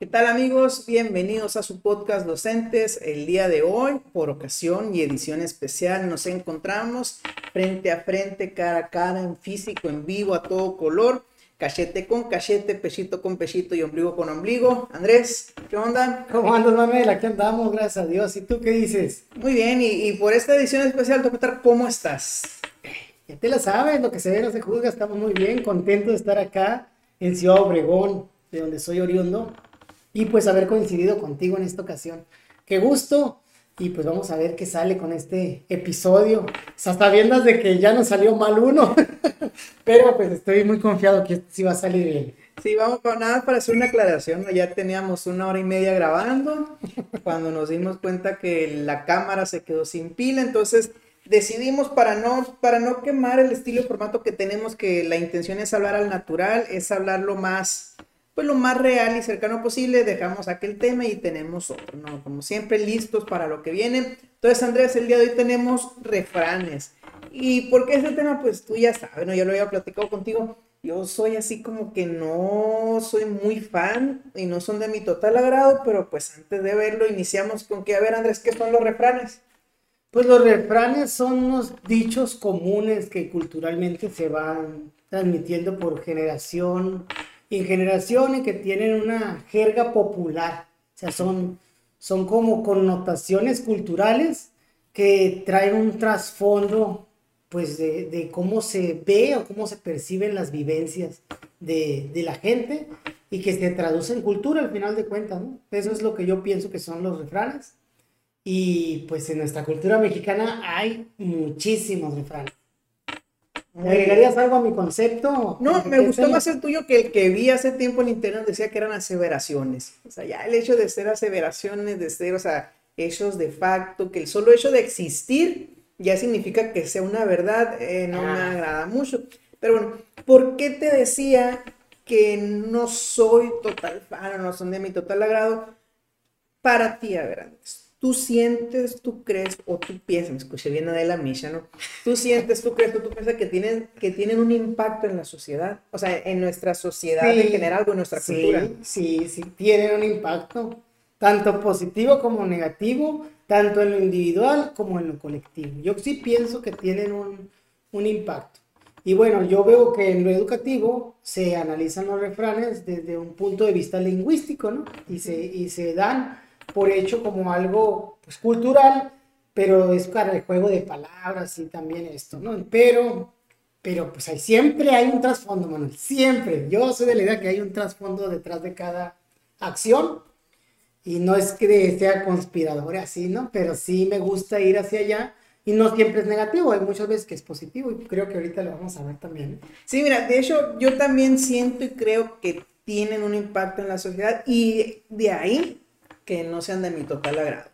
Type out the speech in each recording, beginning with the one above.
¿Qué tal amigos? Bienvenidos a su podcast Docentes. El día de hoy, por ocasión y edición especial, nos encontramos frente a frente, cara a cara, en físico, en vivo, a todo color, cachete con cachete, pechito con pechito y ombligo con ombligo. Andrés, ¿qué onda? ¿Cómo andas, Manuel? Aquí andamos, gracias a Dios. ¿Y tú qué dices? Muy bien, y, por esta edición especial, te preguntar cómo estás. Ya te la sabes, lo que se ve no se juzga, estamos muy bien, contentos de estar acá en Ciudad Obregón, de donde soy oriundo, y pues haber coincidido contigo en esta ocasión. Qué gusto, y pues vamos a ver qué sale con este episodio. Hasta viendo de que ya nos salió mal uno, pero pues estoy muy confiado que sí va a salir bien. Sí, vamos, nada para hacer una aclaración, ya teníamos una hora y media grabando, cuando nos dimos cuenta que la cámara se quedó sin pila, entonces decidimos para no, para no quemar el estilo y formato que tenemos, que la intención es hablar al natural, es hablar lo más, pues lo más real y cercano posible, dejamos aquel tema y tenemos otro, ¿no? Como siempre, listos para lo que viene. Entonces, Andrés, el día de hoy tenemos refranes. ¿Y por qué ese tema? Pues tú ya sabes, ¿no? Ya lo había platicado contigo. Yo soy así como que no soy muy fan y no son de mi total agrado, pero pues antes de verlo iniciamos con que, a ver Andrés, ¿qué son los refranes? Pues los refranes son unos dichos comunes que culturalmente se van transmitiendo por generación y generación y que tienen una jerga popular. O sea, son, son como connotaciones culturales que traen un trasfondo pues de, cómo se ve o cómo se perciben las vivencias de, de, la gente y que se traduce en cultura al final de cuentas, ¿no? Eso es lo que yo pienso que son los refranes. Y pues en nuestra cultura mexicana hay muchísimos refranes. Agregarías algo a mi concepto? No, me gustó más el tuyo que el que vi hace tiempo en internet decía que eran aseveraciones. O sea, ya el hecho de ser aseveraciones, de ser, o sea, hechos de facto, que el solo hecho de existir ya significa que sea una verdad, eh, no me ah. agrada mucho. Pero bueno, ¿por qué te decía que no soy total fan no son de mi total agrado? Para ti, a ver, antes tú sientes, tú crees o tú piensas, me escuché bien de la Misha, ¿no? Tú sientes, tú crees, tú, piensas que tienen, que tienen un impacto en la sociedad, o sea, en nuestra sociedad en general o en nuestra cultura. Sí, sí, tienen un impacto, tanto positivo como negativo, tanto en lo individual como en lo colectivo. Yo sí pienso que tienen un, un impacto. Y bueno, yo veo que en lo educativo se analizan los refranes desde un punto de vista lingüístico, ¿no? Y se, y se dan por hecho como algo pues, cultural, pero es para el juego de palabras y también esto, ¿no? Pero, pero pues hay, siempre hay un trasfondo, Manuel, siempre. Yo soy de la idea que hay un trasfondo detrás de cada acción y no es que sea conspirador así, ¿no? Pero sí me gusta ir hacia allá y no siempre es negativo, hay muchas veces que es positivo y creo que ahorita lo vamos a ver también. Sí, mira, de hecho yo también siento y creo que tienen un impacto en la sociedad y de ahí que no sean de mi total agrado.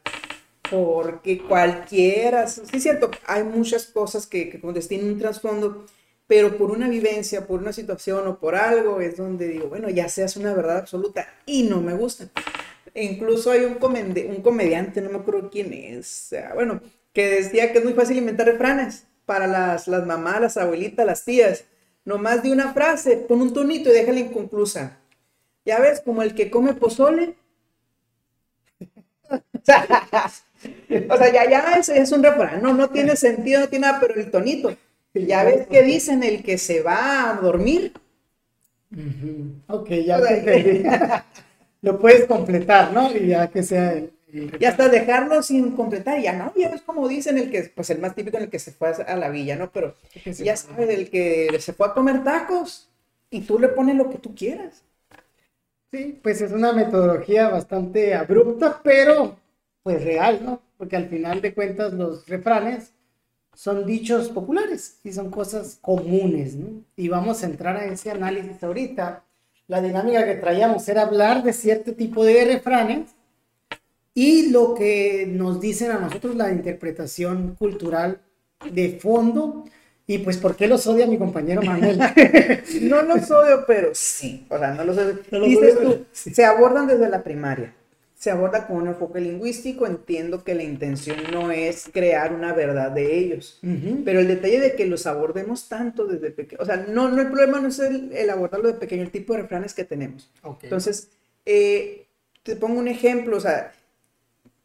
Porque cualquiera, sí cierto, hay muchas cosas que, que tienen un trasfondo, pero por una vivencia, por una situación o por algo es donde digo, bueno, ya seas una verdad absoluta y no me gusta. Incluso hay un, un comediante, no me acuerdo quién es, bueno, que decía que es muy fácil inventar refranes para las, las mamás, las abuelitas, las tías. Nomás de una frase, pon un tonito y déjala inconclusa. Ya ves, como el que come pozole o sea, ya, ya es, es un refrán, no, no tiene sentido, no tiene nada, pero el tonito. Ya ves que dicen el que se va a dormir. Ok, ya Lo puedes completar, ¿no? Y ya que sea el, Y hasta dejarlo sin completar, ya no, ya ves como dicen el que, pues el más típico en el que se fue a la villa, ¿no? Pero ya sabes, el que se fue a comer tacos y tú le pones lo que tú quieras. Sí, pues es una metodología bastante abrupta, pero pues real, ¿no? Porque al final de cuentas los refranes son dichos populares y son cosas comunes, ¿no? Y vamos a entrar a ese análisis ahorita. La dinámica que traíamos era hablar de cierto tipo de refranes y lo que nos dicen a nosotros la interpretación cultural de fondo y pues, ¿por qué los odia mi compañero Manuel? no los odio, pero sí. O sea, no los odio. Dices tú, se abordan desde la primaria. Se aborda con un enfoque lingüístico. Entiendo que la intención no es crear una verdad de ellos. Pero el detalle de que los abordemos tanto desde pequeño. O sea, no, no el problema no es el, abordarlo de pequeño, el tipo de refranes que tenemos. Entonces, eh, te pongo un ejemplo, o sea,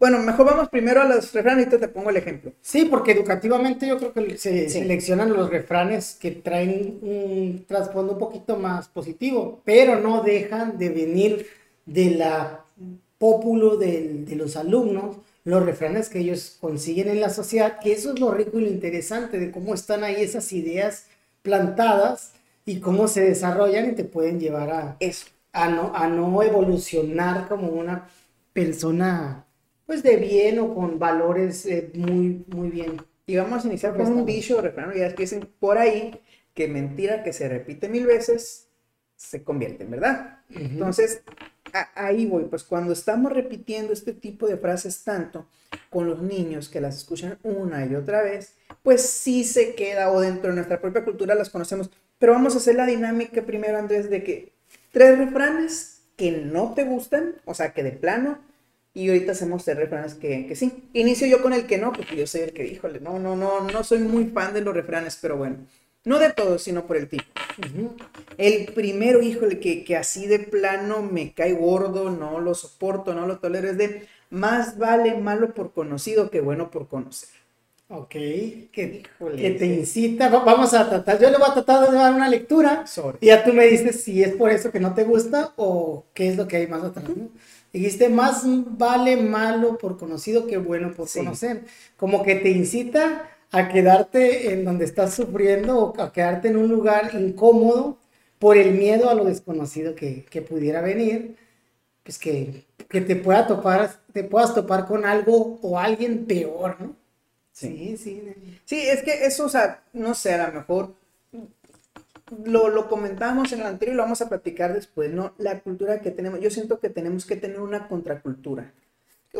bueno, mejor vamos primero a los refranes y te, te pongo el ejemplo. Sí, porque educativamente yo creo que se seleccionan los refranes que traen un trasfondo un poquito más positivo, pero no dejan de venir de la pópulo de, de los alumnos los refranes que ellos consiguen en la sociedad, que eso es lo rico y lo interesante de cómo están ahí esas ideas plantadas y cómo se desarrollan y te pueden llevar a, Eso. a, no, a no evolucionar como una persona pues de bien o con valores eh, muy, muy bien. Y vamos a iniciar con un dicho refrán, ya dicen por ahí que mentira que se repite mil veces se convierte en verdad. Entonces, a- ahí voy, pues cuando estamos repitiendo este tipo de frases tanto con los niños que las escuchan una y otra vez, pues sí se queda o dentro de nuestra propia cultura las conocemos. Pero vamos a hacer la dinámica primero, Andrés, de que tres refranes que no te gustan, o sea, que de plano, y ahorita hacemos tres refranes que, que sí. Inicio yo con el que no, porque yo soy el que, híjole, no, no, no, no soy muy fan de los refranes, pero bueno, no de todos, sino por el tipo. El primero, híjole, que, que así de plano me cae gordo, no lo soporto, no lo tolero, es de más vale malo por conocido que bueno por conocer. Ok, que, Híjole, que te incita, va- vamos a tratar, yo le voy a tratar de dar una lectura Sobre. y ya tú me dices si es por eso que no te gusta o qué es lo que hay más atrás. ¿no? Dijiste, más vale malo por conocido que bueno por Sí. conocer. Como que te incita a quedarte en donde estás sufriendo o a quedarte en un lugar incómodo por el miedo a lo desconocido que, que pudiera venir, pues que, que te pueda topar, te puedas topar con algo o alguien peor, ¿no? Sí, sí. Sí, es que eso, o sea, no sé, a lo mejor lo, lo comentamos en el anterior y lo vamos a platicar después, ¿no? La cultura que tenemos, yo siento que tenemos que tener una contracultura,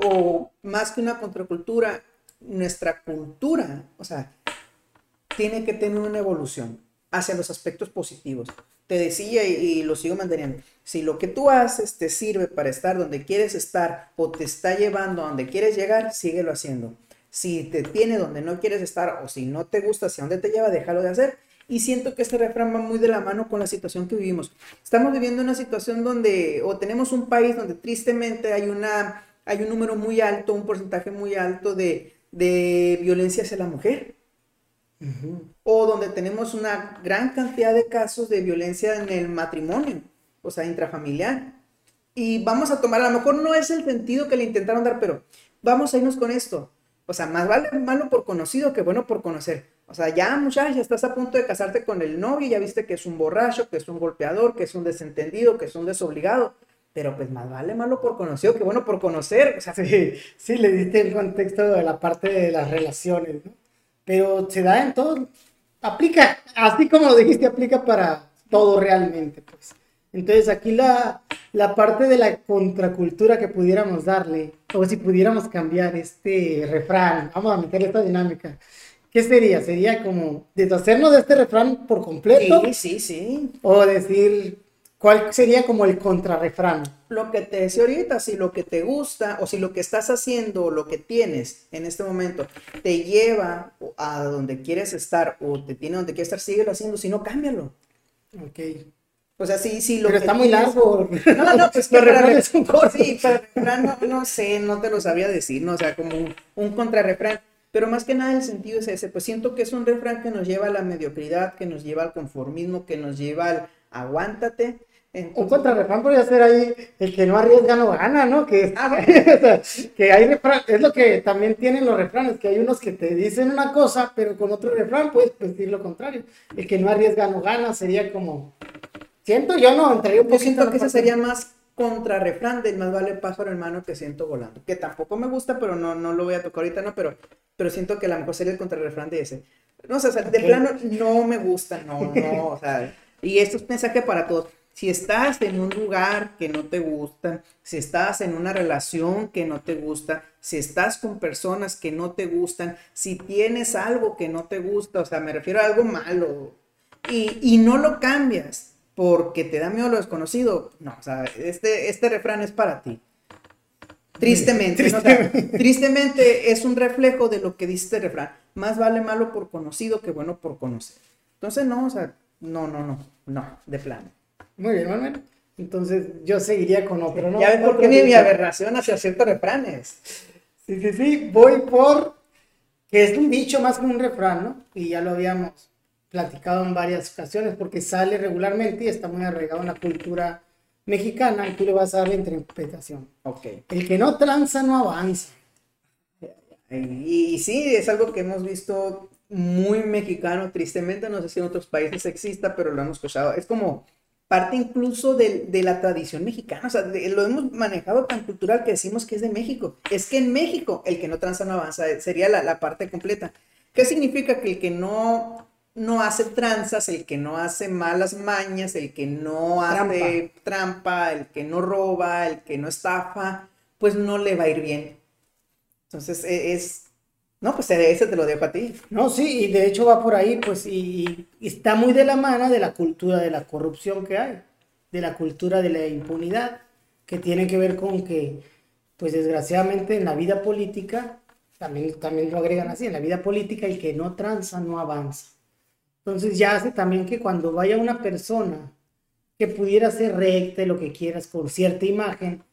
o más que una contracultura, nuestra cultura, o sea, tiene que tener una evolución hacia los aspectos positivos. Te decía y, lo sigo manteniendo, si lo que tú haces te sirve para estar donde quieres estar o te está llevando a donde quieres llegar, síguelo haciendo. Si te tiene donde no quieres estar o si no te gusta hacia dónde te lleva, déjalo de hacer. Y siento que este refrán va muy de la mano con la situación que vivimos. Estamos viviendo una situación donde, o tenemos un país donde tristemente hay, una, hay un número muy alto, un porcentaje muy alto de, de violencia hacia la mujer o donde tenemos una gran cantidad de casos de violencia en el matrimonio, o sea, intrafamiliar. Y vamos a tomar, a lo mejor no es el sentido que le intentaron dar, pero vamos a irnos con esto. O sea, más vale malo por conocido que bueno por conocer. O sea, ya muchacha, estás a punto de casarte con el novio, ya viste que es un borracho, que es un golpeador, que es un desentendido, que es un desobligado. Pero pues más vale malo por conocido que bueno por conocer. O sea, Sí, sí, le diste el contexto de la parte de las relaciones, ¿no? Pero se da en todo, aplica, así como lo dijiste, aplica para todo realmente, pues. Entonces aquí la, la parte de la contracultura que pudiéramos darle, o si pudiéramos cambiar este refrán, vamos a meterle esta dinámica, ¿qué sería? Sería como deshacernos de este refrán por completo, sí, sí, sí. o decir, ¿cuál sería como el contrarrefrán? lo que te decía ahorita, si lo que te gusta o si lo que estás haciendo o lo que tienes en este momento te lleva a donde quieres estar o te tiene donde quieres estar, síguelo haciendo, si no, cámbialo. Ok. O sea, sí, sí, lo Pero que está muy largo. No, no, pues que Los refranes son cortos. Sí, para refrán no, no sé, no te lo sabía decir, ¿no? O sea, como un, un contrarrefrán. Pero más que nada el sentido es ese, pues siento que es un refrán que nos lleva a la mediocridad, que nos lleva al conformismo, que nos lleva al aguántate. Un contrarrefrán podría ser ahí el que no arriesga no gana, ¿no? Que, Ah, o sea, que hay refrán, es lo que también tienen los refranes, que hay unos que te dicen una cosa, pero con otro refrán puedes decir lo contrario. El que no arriesga no gana sería como, siento yo no, entraría un Yo siento en que ese sería más contrarrefrán del más vale pájaro hermano que siento volando. Que tampoco me gusta, pero no, no lo voy a tocar ahorita, no, pero, pero siento que a lo mejor sería el contrarrefrán de ese. No, o sea, de plano no me gusta, no, no, o sea, y esto es mensaje para todos. Si estás en un lugar que no te gusta, si estás en una relación que no te gusta, si estás con personas que no te gustan, si tienes algo que no te gusta, o sea, me refiero a algo malo, y, y no lo cambias porque te da miedo lo desconocido, no, o sea, este, este refrán es para ti. Tristemente, ¿no? O sea, tristemente es un reflejo de lo que dice este refrán. Más vale malo por conocido que bueno por conocer. Entonces, no, o sea, no, no, no, no, de plano. Muy bien, Manuel. Entonces yo seguiría con otro, ¿no? Ya ves por qué mi, mi aberración hacia ciertos refranes. Sí, sí, sí, voy por que es un dicho más que un refrán, ¿no? Y ya lo habíamos platicado en varias ocasiones porque sale regularmente y está muy arraigado en la cultura mexicana y tú le vas a dar la interpretación. Ok. El que no tranza no avanza. Y, y sí, es algo que hemos visto muy mexicano, tristemente, no sé si en otros países exista, pero lo hemos escuchado. Es como parte incluso de, de la tradición mexicana, o sea, de- lo hemos manejado tan cultural que decimos que es de México. Es que en México el que no tranza no avanza, eh, sería la, la parte completa. ¿Qué significa? Que el que no, no hace tranzas, el que no hace malas mañas, el que no hace trampa, el que no roba, el que no estafa, pues no le va a ir bien. Entonces e- es... No, pues ese te lo dejo a ti. No, sí, y de hecho va por ahí, pues, y, está muy de la mano de la cultura de la corrupción que hay, de la cultura de la impunidad, que tiene que ver con que, pues, desgraciadamente en la vida política, también, también lo agregan así, en la vida política el que no tranza no avanza. Entonces ya hace también que cuando vaya una persona que pudiera ser recta y lo que quieras con cierta imagen,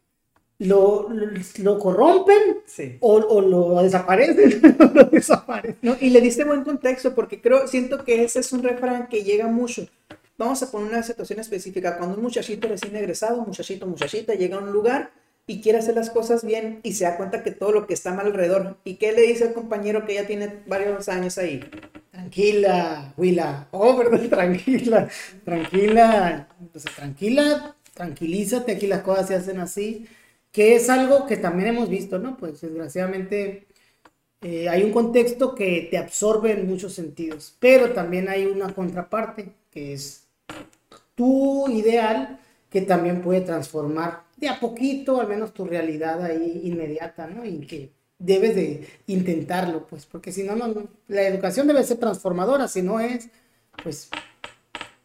lo, lo, lo corrompen Sí. o, o lo desaparecen, lo desaparecen. No, y le diste buen contexto porque creo, siento que ese es un refrán que llega mucho. Vamos a poner una situación específica. Cuando un muchachito recién egresado, muchachito, muchachita, llega a un lugar y quiere hacer las cosas bien y se da cuenta que todo lo que está mal alrededor. ¿Y qué le dice al compañero que ya tiene varios años ahí? Tranquila, Willa. Oh, perdón, tranquila, tranquila, pues, tranquila, tranquilízate, aquí las cosas se hacen así, que es algo que también hemos visto, ¿no? Pues desgraciadamente eh, hay un contexto que te absorbe en muchos sentidos, pero también hay una contraparte, que es tu ideal, que también puede transformar de a poquito, al menos tu realidad ahí inmediata, ¿no? Y que debes de intentarlo, pues, porque si no, no, no. la educación debe ser transformadora, si no es, pues...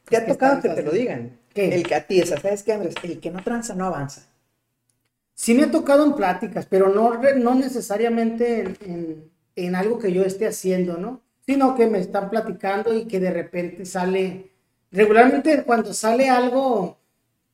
¿Te ha ¿qué tocado que te lo digan? ¿Qué? El que a ti, ¿sabes qué, Andrés? El que no tranza no avanza. Sí me ha tocado en pláticas, pero no, no necesariamente en, en- en algo que yo esté haciendo, ¿no? Sino que me están platicando y que de repente sale, regularmente cuando sale algo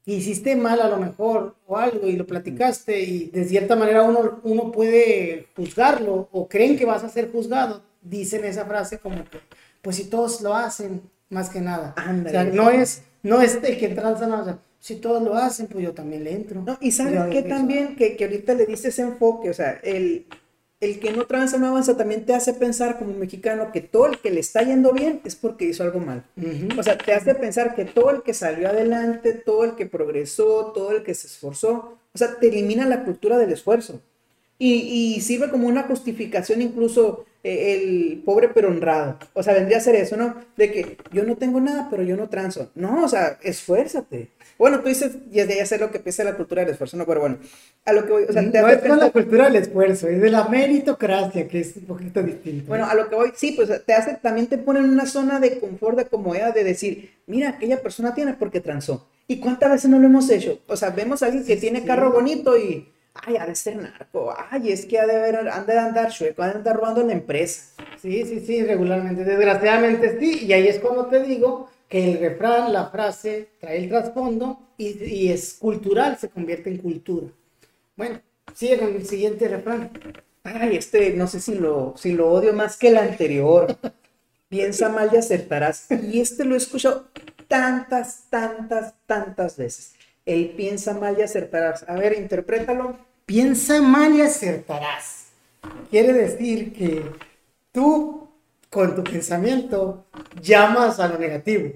que hiciste mal a lo mejor o algo y lo platicaste y de cierta manera uno, uno puede juzgarlo o creen que vas a ser juzgado, dicen esa frase como que, pues si todos lo hacen, más que nada. Ándale. O sea, no es, no es el que tranza, sea, si todos lo hacen, pues yo también le entro. No, y sabes eso. también, que, que ahorita le diste ese enfoque, o sea, el, el que no tranza no avanza también te hace pensar como mexicano que todo el que le está yendo bien es porque hizo algo mal. Ujú. O sea, te hace pensar que todo el que salió adelante, todo el que progresó, todo el que se esforzó, o sea, te elimina la cultura del esfuerzo. Y, y sirve como una justificación incluso el pobre pero honrado. O sea, vendría a ser eso, ¿no? De que yo no tengo nada, pero yo no transo. No, o sea, esfuérzate. Bueno, tú dices, ya, ya sé lo que piensa la cultura del esfuerzo, no, pero bueno, a lo que voy, o sea, te no es con la cultura del esfuerzo, es de la meritocracia, que es un poquito distinto. Bueno, a lo que voy, sí, pues te hace, también te pone en una zona de confort, de comodidad, de decir, mira, aquella persona tiene porque transó. ¿Y cuántas veces no lo hemos hecho? O sea, vemos a alguien que tiene sí. carro bonito y, ay, ha de ser narco, ay, es que ha de, haber, han de andar chueco, ha de andar robando la empresa. Sí, sí, sí, regularmente. Desgraciadamente sí, y ahí es cuando te digo que el refrán, la frase, trae el trasfondo y, y es cultural, se convierte en cultura. Bueno, sigue con el siguiente refrán. Ay, este, no sé si lo, si lo odio más que el anterior. Piensa mal y acertarás. Y este lo he escuchado tantas, tantas, tantas veces. El piensa mal y acertarás. A ver, interprétalo. Piensa mal y acertarás. Quiere decir que tú, con tu pensamiento, llamas a lo negativo.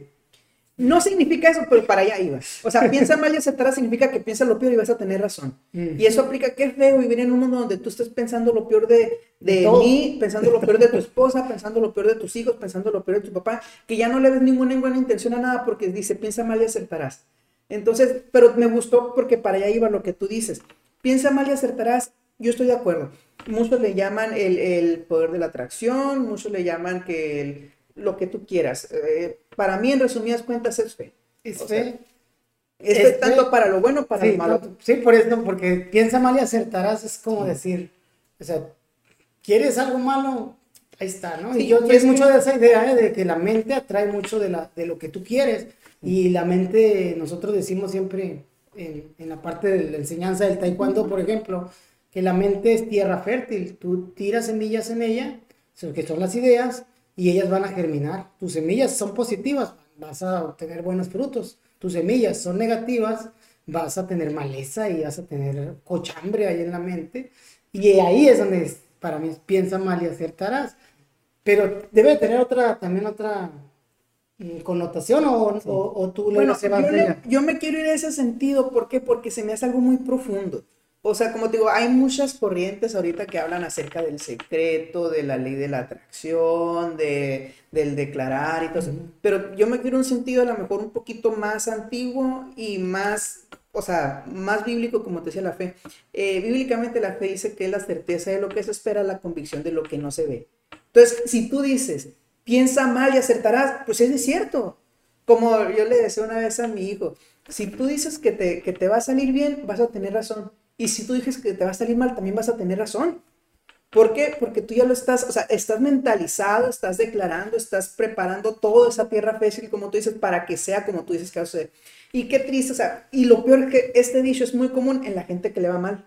No significa eso, pero para allá iba. O sea, piensa mal y acertarás significa que piensa lo peor y vas a tener razón. Mm. Y eso aplica que es feo vivir en un mundo donde tú estés pensando lo peor de, de Todo. mí, pensando lo peor de tu esposa, pensando lo peor de tus hijos, pensando lo peor de tu papá, que ya no le ves ninguna buena intención a nada porque dice piensa mal y acertarás. Entonces, pero me gustó porque para allá iba lo que tú dices. Piensa mal y acertarás. Yo estoy de acuerdo. Muchos le llaman el, el poder de la atracción, muchos le llaman que el- lo que tú quieras. Eh, para mí, en resumidas cuentas, es fe. Es O sea, fe. Es Es fe tanto para lo bueno, para Sí, lo malo. no, sí, por eso, porque piensa mal y acertarás, es como decir, o sea, ¿quieres algo malo? Ahí está, ¿no? Sí, y yo es mucho de esa idea ¿eh? de que la mente atrae mucho de, la, de lo que tú quieres. Y la mente, nosotros decimos siempre en, en la parte de la enseñanza del taekwondo, por ejemplo, que la mente es tierra fértil. Tú tiras semillas en ella, que son las ideas, y ellas van a germinar. Tus semillas son positivas, vas a obtener buenos frutos. Tus semillas son negativas, vas a tener maleza y vas a tener cochambre ahí en la mente. Y ahí es donde para mí piensa mal y acertarás. Pero debe tener otra, también otra connotación o, o, tú bueno, yo, yo me quiero ir en ese sentido, ¿por qué? Porque se me hace algo muy profundo. O sea, como te digo, hay muchas corrientes ahorita que hablan acerca del secreto, de la ley de la atracción, de, del declarar y todo eso. Pero yo me quiero un sentido a lo mejor un poquito más antiguo y más, o sea, más bíblico, como te decía la fe. Eh, bíblicamente la fe dice que es la certeza de lo que se espera, la convicción de lo que no se ve. Entonces, si tú dices, piensa mal y acertarás, pues es cierto. Como yo le decía una vez a mi hijo, si tú dices que te, que te va a salir bien, vas a tener razón y si tú dices que te va a salir mal, también vas a tener razón. ¿Por qué? Porque tú ya lo estás, o sea, estás mentalizado, estás declarando, estás preparando toda esa tierra fértil, como tú dices, para que sea como tú dices que va a ser. Y qué triste, o sea, y lo peor es que este dicho es muy común en la gente que le va mal.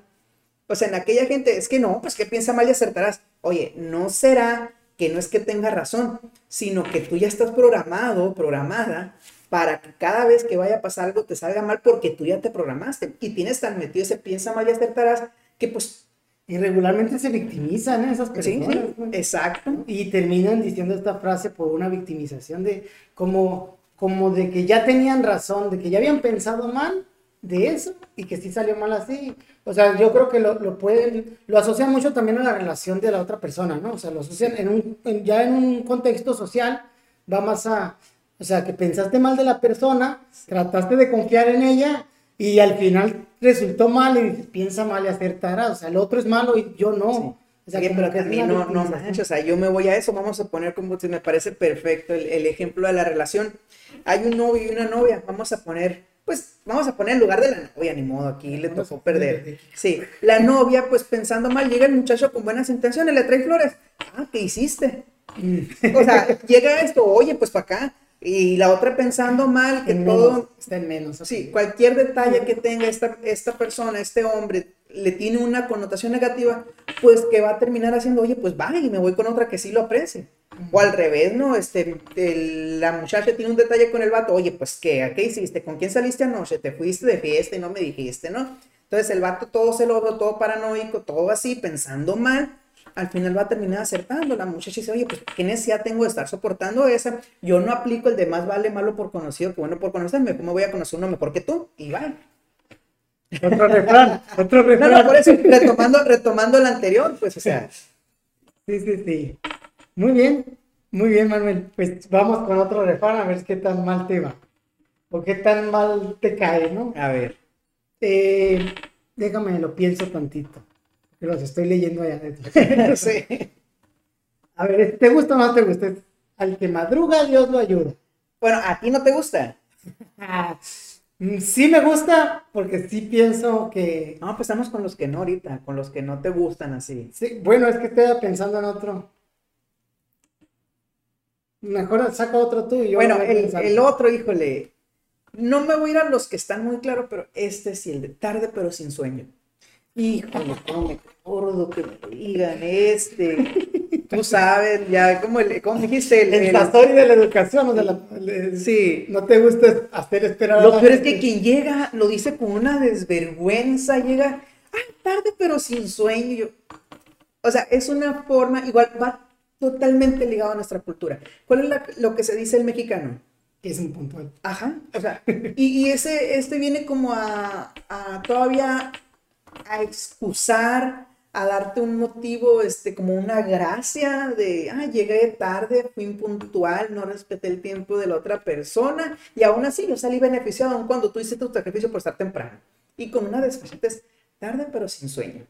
O sea, en aquella gente, es que no, pues que piensa mal y acertarás. Oye, no será que no es que tenga razón, sino que tú ya estás programado, programada para que cada vez que vaya a pasar algo te salga mal porque tú ya te programaste y tienes tan metido ese piensa mal y acertarás que pues... irregularmente se victimizan esas personas. Sí, exacto. Y terminan diciendo esta frase por una victimización de como, como de que ya tenían razón, de que ya habían pensado mal de eso y que sí salió mal así. O sea, yo creo que lo, lo pueden, lo asocian mucho también a la relación de la otra persona, ¿no? O sea, lo asocian en un, ya en un contexto social, va más a, o sea, que pensaste mal de la persona, trataste de confiar en ella y al final resultó mal y piensa mal y acertará. O sea, el otro es malo y yo no. O sea, pero también no, no manches, o sea, yo me voy a eso, vamos a poner como si me parece perfecto el, ejemplo de la relación. Hay un novio y una novia, vamos a poner, pues, vamos a poner en lugar de la novia, ni modo, aquí le tocó perder. Sí, la novia, pues pensando mal, llega el muchacho con buenas intenciones, le trae flores. Ah, ¿qué hiciste? o sea, llega esto, oye, pues para acá, y la otra pensando mal, que todo está en menos. Sí, cualquier detalle que tenga esta, esta persona, este hombre, le tiene una connotación negativa, pues que va a terminar haciendo, oye, pues va y me voy con otra que sí lo aprecie. O al revés, ¿no? Este, la muchacha tiene un detalle con el vato, oye, pues ¿qué? ¿Qué hiciste? ¿Con quién saliste anoche? ¿Te fuiste de fiesta y no me dijiste, no? Entonces el vato todo celoso, todo paranoico, todo así, pensando mal, al final va a terminar acertando. La muchacha dice, oye, pues qué necesidad tengo de estar soportando esa. Yo no aplico el de más vale malo por conocido que bueno por conocerme. ¿Cómo voy a conocer uno mejor que tú? Y va. Otro refrán, otro refrán. No, no, por eso, retomando, retomando el anterior, pues, o sea. Sí, sí, sí. Muy bien, muy bien, Manuel. Pues vamos con otro refrán a ver qué tan mal te va. O qué tan mal te cae, ¿no? A ver. Eh, déjame, lo pienso tantito. Los estoy leyendo allá adentro. A ver, ¿te gusta o no te gusta? Al que madruga, Dios lo ayuda. Bueno, ¿a ti no te gusta? Mm, sí me gusta, porque sí pienso que... No, pues estamos con los que no ahorita, con los que no te gustan así. Sí, bueno, es que estoy pensando en otro. Mejor saca otro tú y yo. Bueno, el, el, otro, híjole. No me voy a ir a los que están muy claros, pero este sí, el de tarde pero sin sueño. Híjole, cómo me acuerdo que me digan este. Tú sabes, ya, como, el, como dijiste, el, el, pastor de la educación, o de la, sí. No te gusta hacer esperar. Lo peor es que quien llega lo dice con una desvergüenza, llega, ay, tarde pero sin sueño. O sea, es una forma, igual va totalmente ligado a nuestra cultura. ¿Cuál es lo que se dice el mexicano? Es un puntual. Ajá, o sea, y, y, ese, este viene como a, a todavía a excusar, a darte un motivo, este, como una gracia de, ah, llegué tarde, fui impuntual, no respeté el tiempo de la otra persona, y aún así yo salí beneficiado aun cuando tú hiciste tu sacrificio por estar temprano. Y con una desfachatez tarde pero sin sueño.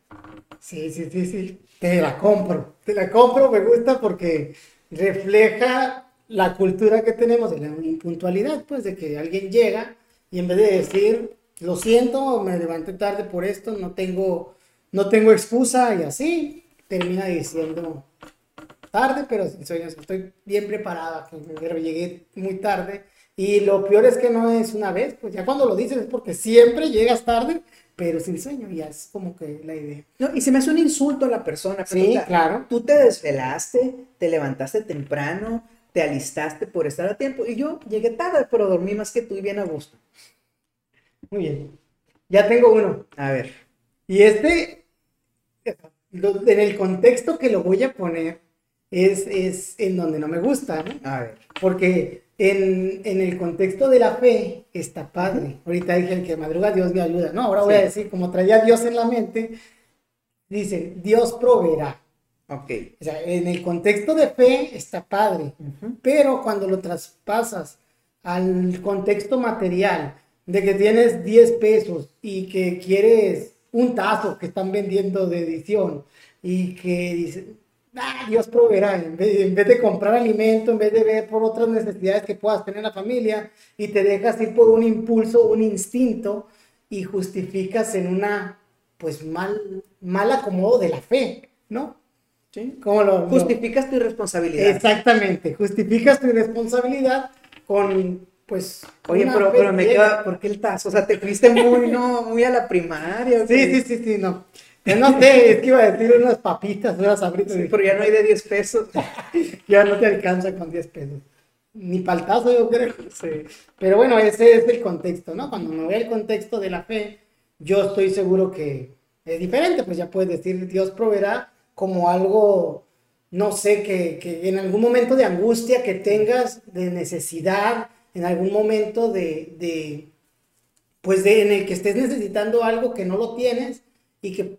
Sí, sí, sí, sí, te la compro, te la compro, me gusta porque refleja la cultura que tenemos de la impuntualidad, pues de que alguien llega y en vez de decir, lo siento, me levanté tarde por esto, no tengo, no tengo excusa y así termina diciendo tarde, pero estoy bien preparada, pero llegué muy tarde Y lo peor es que no es una vez, pues ya cuando lo dices es porque siempre llegas tarde, pero sin sueño, ya es como que la idea. No, y se me hace un insulto a la persona. pero Sí, la- claro. Tú te desvelaste, te levantaste temprano, te alistaste por estar a tiempo. Y yo llegué tarde, pero dormí más que tú y bien a gusto. Muy bien. Ya tengo uno. A ver. Y este, en el contexto que lo voy a poner, es, es en donde no me gusta, ¿no? A ver. Porque en, en el contexto de la fe está padre. Ahorita dije el que madruga, Dios me ayuda. No, ahora voy Sí. a decir, como traía Dios en la mente, dice, Dios proveerá. Ok. O sea, en el contexto de fe está padre. Ujú. Pero cuando lo traspasas al contexto material, de que tienes 10 pesos y que quieres un tazo que están vendiendo de edición y que dices, ah, Dios proveerá, en vez, en vez de comprar alimento, en vez de ver por otras necesidades que puedas tener en la familia y te dejas ir por un impulso, un instinto y justificas en una, pues, mal, mal acomodo de la fe, ¿no? Sí. ¿Cómo lo, lo- Justificas tu irresponsabilidad. Exactamente, justificas tu irresponsabilidad con, pues... Oye, pero, pero me queda, ¿por qué el tazo? O sea, te fuiste muy, no, muy a la primaria. ¿o Sí, sí, sí, sí, no. Yo no sé, es que iba a decir unas papitas, unas sabritas, Sí, pero ya no hay de 10 pesos. ya no te alcanza con 10 pesos. Ni paltazo, yo creo. Sí. Pero bueno, ese es el contexto, ¿no? Cuando me voy al contexto de la fe, yo estoy seguro que es diferente, pues ya puedes decir, Dios proveerá como algo, no sé, que, que en algún momento de angustia que tengas, de necesidad, en algún momento de, de, pues de, en el que estés necesitando algo que no lo tienes y que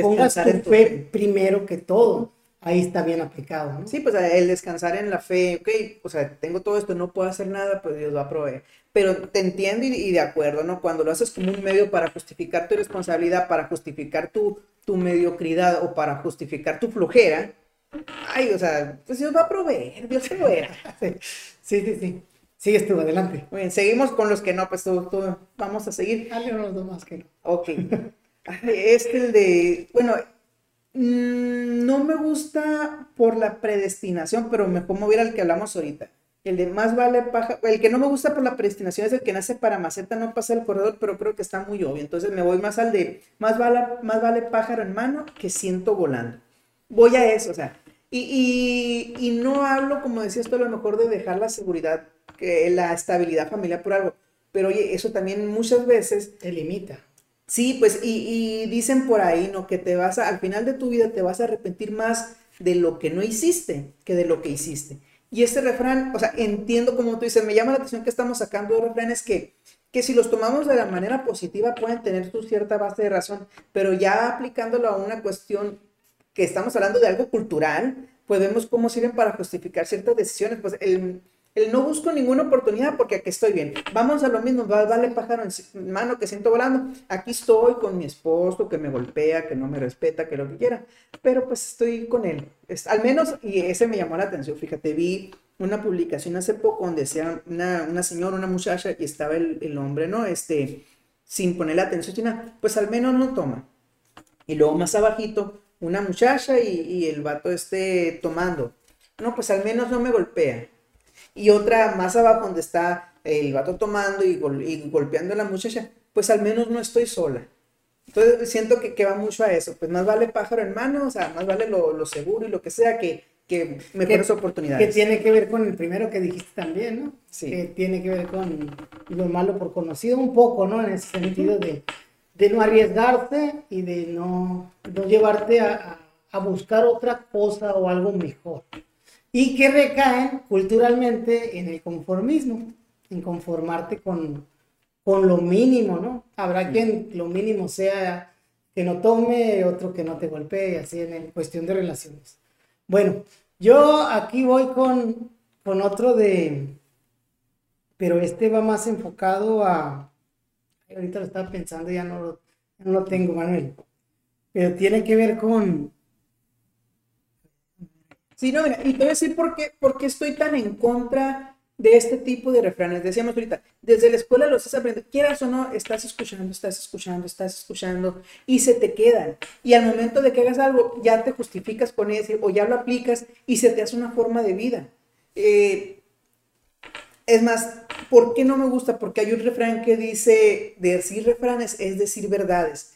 pongas tu en tu fe fe. primero que todo. Ahí está bien aplicado, ¿no? Sí, pues el descansar en la fe, ok, o sea, tengo todo esto, no puedo hacer nada, pues Dios va a proveer. Pero te entiendo y, y de acuerdo, ¿no? Cuando lo haces como un medio para justificar tu responsabilidad, para justificar tu, tu mediocridad o para justificar tu flojera, ay, o sea, pues Dios va a proveer, Dios proveerá. Sí, sí, sí. Sí. Sigues tú, adelante. Muy bien, seguimos con los que no, pues tú, tú- vamos a seguir. Dale unos dos más que no. Ok. Este, el de, bueno, mm, no me gusta por la predestinación, pero me pongo a al que hablamos ahorita. El de más vale pájaro, el que no me gusta por la predestinación es el que nace para maceta, no pasa el corredor, pero creo que está muy obvio. Entonces me voy más al de más vale, más vale pájaro en mano que ciento volando. Voy a eso, o sea, y, y, y no hablo, como decías tú, a lo mejor de dejar la seguridad, que la estabilidad familiar por algo, pero oye, eso también muchas veces Te limita. Sí, pues, y, y dicen por ahí, ¿no? Que te vas a, al final de tu vida te vas a arrepentir más de lo que no hiciste que de lo que hiciste. Y este refrán, o sea, entiendo como tú dices, me llama la atención que estamos sacando refranes que, que si los tomamos de la manera positiva pueden tener su cierta base de razón, pero ya aplicándolo a una cuestión que estamos hablando de algo cultural, pues vemos cómo sirven para justificar ciertas decisiones. Pues el, el no busco ninguna oportunidad porque aquí estoy bien. Vamos a lo mismo, va- vale pájaro en mano que siento volando. Aquí estoy con mi esposo que me golpea, que no me respeta, que lo que quiera, pero pues estoy con él. Al menos, y ese me llamó la atención, fíjate, vi una publicación hace poco donde decía una, señora, una muchacha, y estaba el, el hombre, ¿no? Este, sin ponerle atención, sin nada, pues al menos no toma. Y luego más abajito, una muchacha y, y el vato este tomando. No, pues al menos no me golpea. Y otra más abajo donde está el vato tomando y, gol- y golpeando a la muchacha, pues al menos no estoy sola. Entonces siento que, que va mucho a eso, pues más vale pájaro en mano, o sea, más vale lo, lo seguro y lo que sea que, que mejores Que oportunidades. tiene que ver con el primero que dijiste también, ¿no? Sí. Que tiene que ver con lo malo por conocido un poco, ¿no? En ese sentido de, de no arriesgarse y de no, no llevarte a- a buscar otra cosa o algo mejor. Y que recaen culturalmente en el conformismo, en conformarte con, con lo mínimo, ¿no? Habrá quien lo mínimo sea que no tome, otro que no te golpee, así en el- cuestión de relaciones. Bueno, yo aquí voy con, con otro de, pero este va más enfocado a, ahorita lo estaba pensando, ya no lo, no lo tengo, Manuel, pero tiene que ver con, Sí, no, y te voy a decir por qué, por qué estoy tan en contra de este tipo de refranes. Decíamos ahorita, desde la escuela los estás aprendiendo, quieras o no, estás escuchando, estás escuchando, estás escuchando, y se te quedan. Y al momento de que hagas algo, ya te justificas con eso, o ya lo aplicas, y se te hace una forma de vida. Eh, es más, ¿Por qué no me gusta? Porque hay un refrán que dice, decir refranes es decir verdades.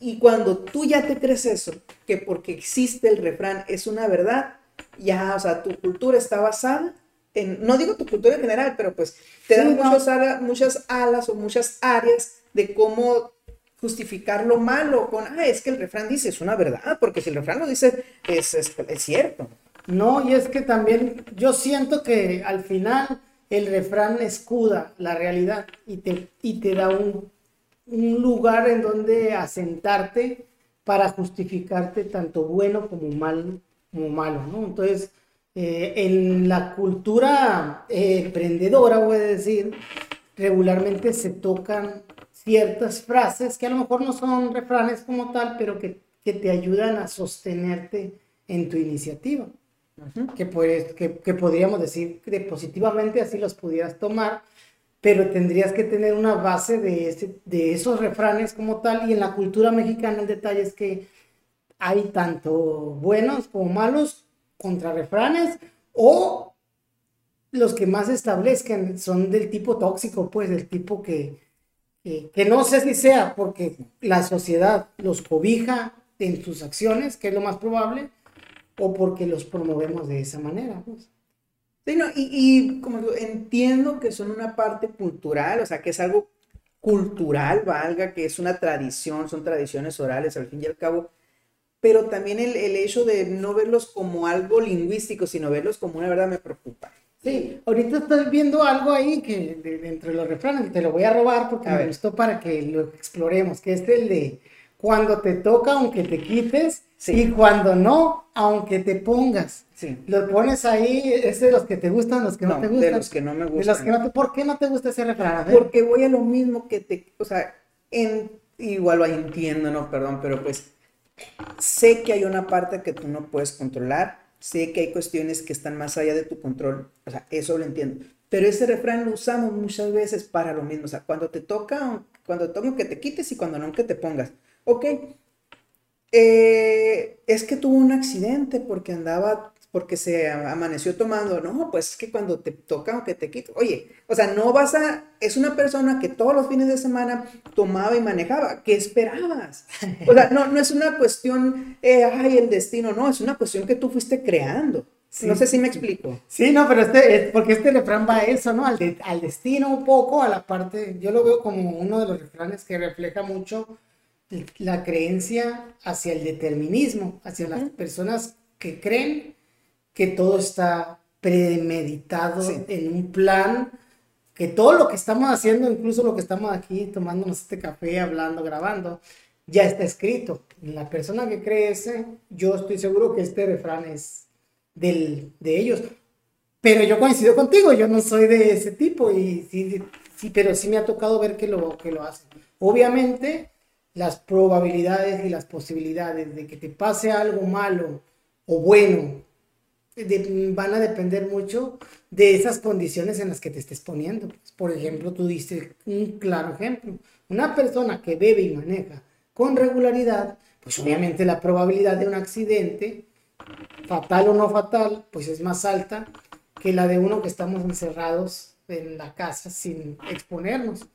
Y cuando tú ya te crees eso, que porque existe el refrán es una verdad, ya, o sea, tu cultura está basada en, no digo tu cultura en general, pero pues te dan muchas alas o muchas áreas de cómo justificar lo malo con, ah, es que el refrán dice, es una verdad, porque si el refrán lo dice, es, es, es cierto. No, y es que también yo siento que al final el refrán escuda la realidad y te, y te da un, un lugar en donde asentarte para justificarte tanto bueno como malo, como malo, ¿no? Entonces, eh, en la cultura eh, emprendedora, voy a decir, regularmente se tocan ciertas frases que a lo mejor no son refranes como tal, pero que, que te ayudan a sostenerte en tu iniciativa. que, pues, que, que, podríamos decir que positivamente así los pudieras tomar, pero tendrías que tener una base de, ese, de esos refranes como tal, y en la cultura mexicana el detalle es que hay tanto buenos como malos contra refranes, o los que más establezcan son del tipo tóxico, pues del tipo que, que, no sé si sea porque la sociedad los cobija en sus acciones, que es lo más probable, o porque los promovemos de esa manera. Pues. Y, y como entiendo que son una parte cultural, o sea, que es algo cultural, valga, que es una tradición, son tradiciones orales al fin y al cabo, pero también el, el hecho de no verlos como algo lingüístico, sino verlos como una verdad me preocupa. Sí, ahorita estoy viendo algo ahí que de, entre los refranes, te lo voy a robar porque me gustó para que lo exploremos, que es el de cuando te toca aunque te quites y cuando no, aunque te pongas. Sí. Lo pones ahí, es de los que te gustan, los que no, te gustan. De los que no me gustan. De los que no te, ¿Por qué no te gusta ese refrán? Porque voy a lo mismo que te, o sea, en, igual lo entiendo, no, perdón, pero pues sé que hay una parte que tú no puedes controlar sé que hay cuestiones que están más allá de tu control, o sea, eso lo entiendo. Pero ese refrán lo usamos muchas veces para lo mismo, o sea, cuando te toca, cuando toca que te quites y cuando no que te pongas. Ok, eh, es que tuvo un accidente porque andaba porque se amaneció tomando. No, pues es que cuando te toca o que te quito. Oye, o sea, no vas a. Es una persona que todos los fines de semana tomaba y manejaba. ¿Qué esperabas? O sea, no, no es una cuestión, eh, ay, el destino, no, es una cuestión que tú fuiste creando. No sé si me explico. Sí, no, pero este, porque este refrán va a eso, ¿no? Al, al destino un poco, a la parte, yo lo veo como uno de los refranes que refleja mucho la creencia hacia el determinismo, hacia las personas que creen que todo está premeditado en un plan, que todo lo que estamos haciendo, incluso lo que estamos aquí tomándonos este café, hablando, grabando, ya está escrito. La persona que cree ese, yo estoy seguro que este refrán es del, de ellos. Pero yo coincido contigo, yo no soy de ese tipo, y sí, sí, pero sí me ha tocado ver que lo, que lo hacen. Obviamente, las probabilidades y las posibilidades de que te pase algo malo o bueno van a depender mucho de esas condiciones en las que te estés poniendo. Por ejemplo, tú diste un claro ejemplo. Una persona que bebe y maneja con regularidad, pues obviamente la probabilidad de un accidente, fatal o no fatal, pues es más alta que la de uno que estamos encerrados en la casa sin exponernos.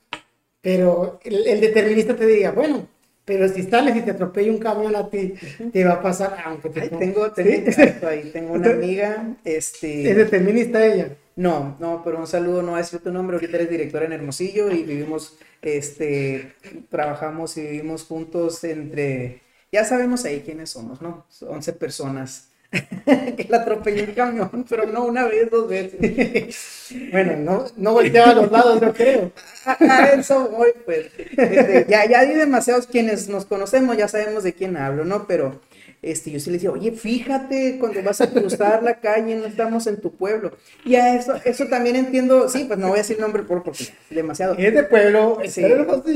Pero el determinista te diría, bueno, pero si sales y te atropella un camión a ti, te va a pasar, aunque te... tengo, tengo, ahí, tengo una amiga, este... ¿Es determinista ella? No, no, pero un saludo, no decir tu nombre, ahorita eres directora en Hermosillo y vivimos, este, trabajamos y vivimos juntos entre, ya sabemos ahí quiénes somos, ¿no? 11 personas que la atropelló el camión, pero no una vez, dos veces. bueno, no, no volteaba a los lados, yo creo. A, eso voy, pues. Este, ya, ya hay demasiados quienes nos conocemos, ya sabemos de quién hablo, ¿no? Pero este, yo sí le decía, oye, fíjate, cuando vas a cruzar la calle, no estamos en tu pueblo. Y a eso, eso también entiendo, sí, pues no voy a decir nombre por, porque demasiado. Es de pueblo, sí.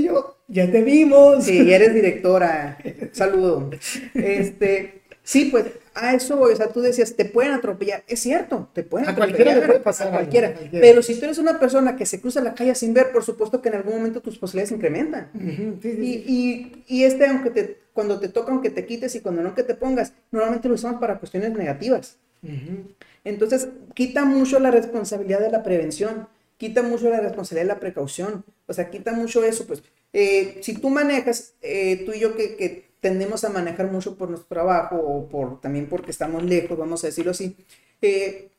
yo, ya te vimos. Sí, eres directora, saludo. Este, Sí, pues a eso O sea, tú decías, te pueden atropellar. Es cierto, te pueden a Cualquiera le puede pasar a cualquiera. Pero si tú eres una persona que se cruza la calle sin ver, por supuesto que en algún momento tus posibilidades incrementan. y, y, este, aunque te, cuando te toca, aunque te quites y cuando no que te pongas, normalmente lo usamos para cuestiones negativas. Entonces, quita mucho la responsabilidad de la prevención. quita mucho la responsabilidad de la precaución, o sea, quita mucho eso, pues, eh, si tú manejas, eh, tú y yo que, que, tendemos a manejar mucho por nuestro trabajo o por, también porque estamos lejos, vamos a decirlo así, eh,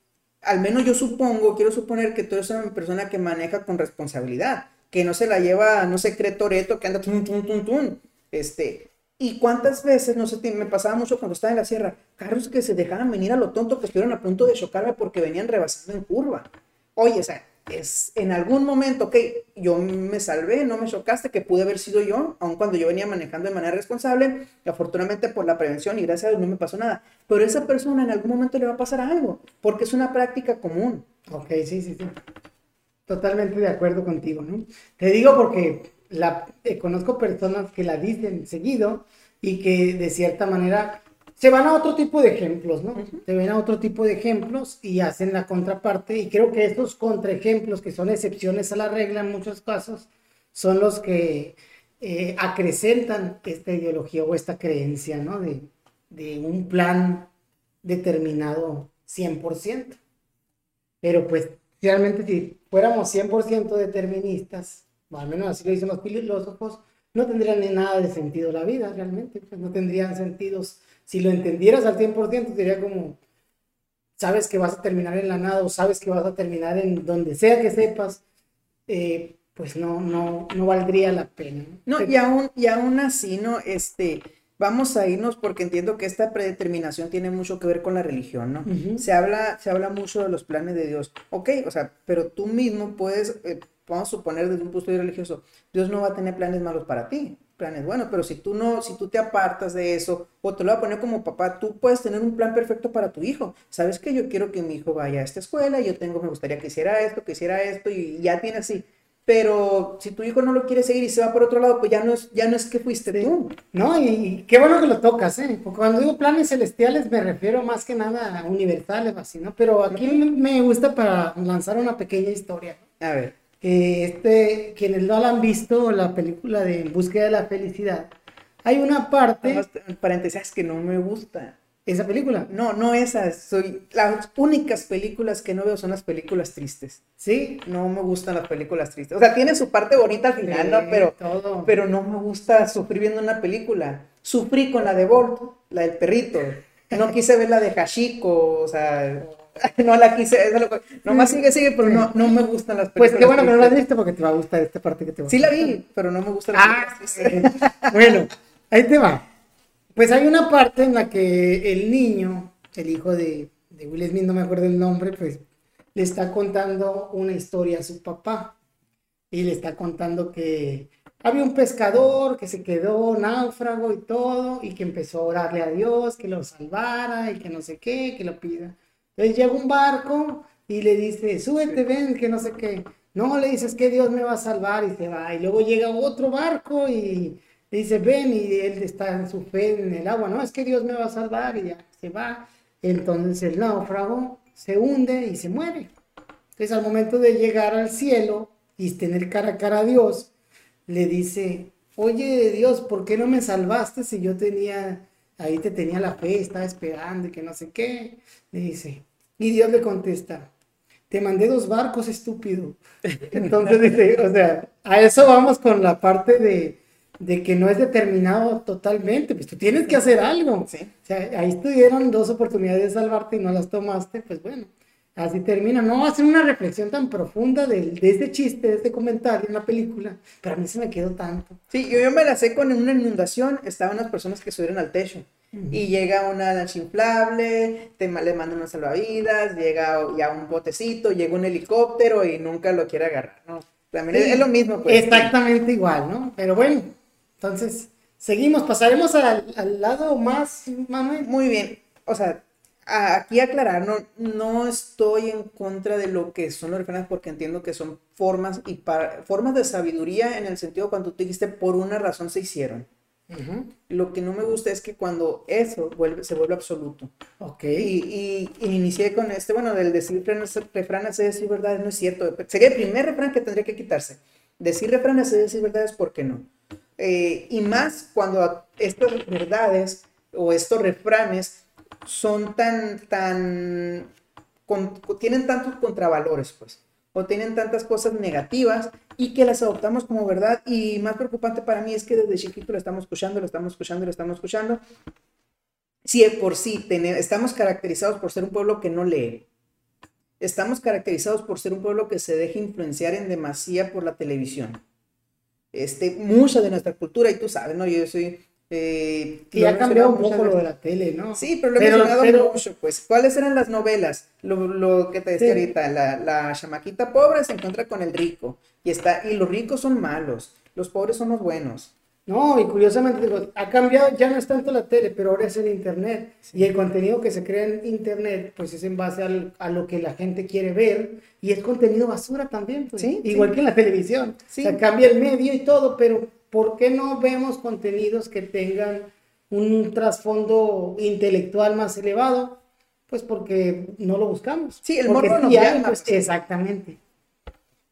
al menos yo supongo, quiero suponer que tú eres una persona que maneja con responsabilidad, que no se la lleva, no se cree Toreto, que anda tum, tum, tum, tum, este, y cuántas veces, no sé, me pasaba mucho cuando estaba en la sierra, carros que se dejaban venir a lo tonto, que estuvieron a punto de chocarme porque venían rebasando en curva. Oye, o sea, es en algún momento, que yo me salvé, no me chocaste, que pude haber sido yo, aun cuando yo venía manejando de manera responsable, y afortunadamente por la prevención y gracias a Dios no me pasó nada. Pero esa persona en algún momento le va a pasar algo, porque es una práctica común. Ok, sí, sí, sí. Totalmente de acuerdo contigo, ¿no? Te digo porque la, eh, conozco personas que la dicen seguido y que de cierta manera se van a otro tipo de ejemplos, ¿no? Se ven a otro tipo de ejemplos y hacen la contraparte y creo que estos contraejemplos, que son excepciones a la regla en muchos casos, son los que eh, acrecentan esta ideología o esta creencia, ¿no? De, de un plan determinado 100%. Pero pues realmente si fuéramos 100% deterministas, o al menos así lo dicen los filósofos, no tendrían ni nada de sentido la vida realmente, pues no tendrían sentidos. Si lo entendieras al 100%, sería como, sabes que vas a terminar en la nada o sabes que vas a terminar en donde sea que sepas, eh, pues no, no, no valdría la pena. No, y aún, y aún así, ¿no? Este, vamos a irnos porque entiendo que esta predeterminación tiene mucho que ver con la religión, ¿no? se, habla, se habla mucho de los planes de Dios. Ok, o sea, pero tú mismo puedes... Eh, vamos a suponer desde un punto de vista religioso, Dios no va a tener planes malos para ti, planes buenos, pero si tú no, si tú te apartas de eso, o te lo voy a poner como papá, tú puedes tener un plan perfecto para tu hijo. Sabes que yo quiero que mi hijo vaya a esta escuela, yo tengo, me gustaría que hiciera esto, que hiciera esto, y ya tiene así. Pero si tu hijo no lo quiere seguir y se va por otro lado, pues ya no es, ya no es que fuiste tú. No, y, qué bueno que lo tocas, ¿eh? Porque cuando digo planes celestiales me refiero más que nada a universales, así, ¿no? Pero aquí me gusta para lanzar una pequeña historia. A ver este, quienes no la han visto, la película de En búsqueda de la felicidad, hay una parte... Paréntesis, que no me gusta. ¿Esa película? No, no esas. Soy, las únicas películas que no veo son las películas tristes. ¿Sí? No me gustan las películas tristes. O sea, tiene su parte bonita al final, ¿no? Pero, pero no me gusta sufrir viendo una película. Sufrí con la de Bolt, la del perrito. No quise ver la de Hashiko, o sea... no la quise, eso lo, nomás sigue, sigue, pero no, no me gustan las películas. Pues qué bueno que no la viste porque te va a gustar esta parte que te va a Sí la vi, pero no me gustan las ah, películas. bueno, ahí te va. Pues hay una parte en la que el niño, el hijo de, de Will Smith, no me acuerdo el nombre, pues le está contando una historia a su papá. Y le está contando que había un pescador que se quedó náufrago y todo, y que empezó a orarle a Dios que lo salvara y que no sé qué, que lo pida. Entonces llega un barco y le dice, súbete, ven, que no sé qué. No, le dices que Dios me va a salvar y se va. Y luego llega otro barco y le dice, ven, y él está en su fe en el agua. No, es que Dios me va a salvar y ya se va. Entonces el náufrago se hunde y se muere. Entonces al momento de llegar al cielo y tener cara a cara a Dios, le dice, oye Dios, ¿por qué no me salvaste si yo tenía, ahí te tenía la fe, estaba esperando y que no sé qué? Le dice, y Dios le contesta, te mandé dos barcos, estúpido. Entonces dice, o sea, a eso vamos con la parte de, de que no es determinado totalmente, pues tú tienes que hacer algo. Sí. O sea, ahí estuvieron dos oportunidades de salvarte y no las tomaste, pues bueno, así termina. No hacer una reflexión tan profunda de, de este chiste, de este comentario en la película, pero a mí se me quedó tanto. Sí, yo, yo me la sé con una inundación, estaban las personas que subieron al techo. Y llega una lancha inflable, te, le mandan unas salvavidas, llega ya un botecito, llega un helicóptero y nunca lo quiere agarrar, ¿no? También es, lo mismo. Pues, exactamente igual, ¿no? Pero bueno, entonces, seguimos, pasaremos al, al lado más, Manuel. Muy bien, o sea, aquí aclarar, no, no estoy en contra de lo que son los refranes porque entiendo que son formas y formas de sabiduría en el sentido cuando tú dijiste por una razón se hicieron. Lo que no me gusta es que cuando eso vuelve, se vuelve absoluto. Ok. Y, y, inicié con este, bueno, del decir refranes es decir verdades, no es cierto. Sería el primer refrán que tendría que quitarse. Decir refranes es decir verdades, ¿por qué no? Eh, y más cuando estas verdades o estos refranes son tan, tan, tienen tantos contravalores, pues. o tienen tantas cosas negativas y que las adoptamos como verdad. Y más preocupante para mí es que desde chiquito lo estamos escuchando, lo estamos escuchando, lo estamos escuchando. Si por sí estamos caracterizados por ser un pueblo que no lee, estamos caracterizados por ser un pueblo que se deja influenciar en demasía por la televisión. Este, mucha de nuestra cultura, y tú sabes, ¿no? Yo soy eh, y ha cambiado un poco lo de la tele, ¿no? Sí, pero lo he mencionado mucho, pues. ¿Cuáles eran las novelas? Lo, que te decía ahorita, la, la, chamaquita pobre se encuentra con el rico, y está, y los ricos son malos, los pobres son los buenos. No, y curiosamente digo, ha cambiado, ya no es tanto la tele, pero ahora es el internet. Y el contenido que se crea en internet, pues es en base al, a lo que la gente quiere ver, y es contenido basura también, pues. ¿Sí? igual que en la televisión. O sea, cambia el medio y todo, pero ¿por qué no vemos contenidos que tengan un trasfondo intelectual más elevado? Pues porque no lo buscamos. Sí, el morbo no llama. Pues, exactamente.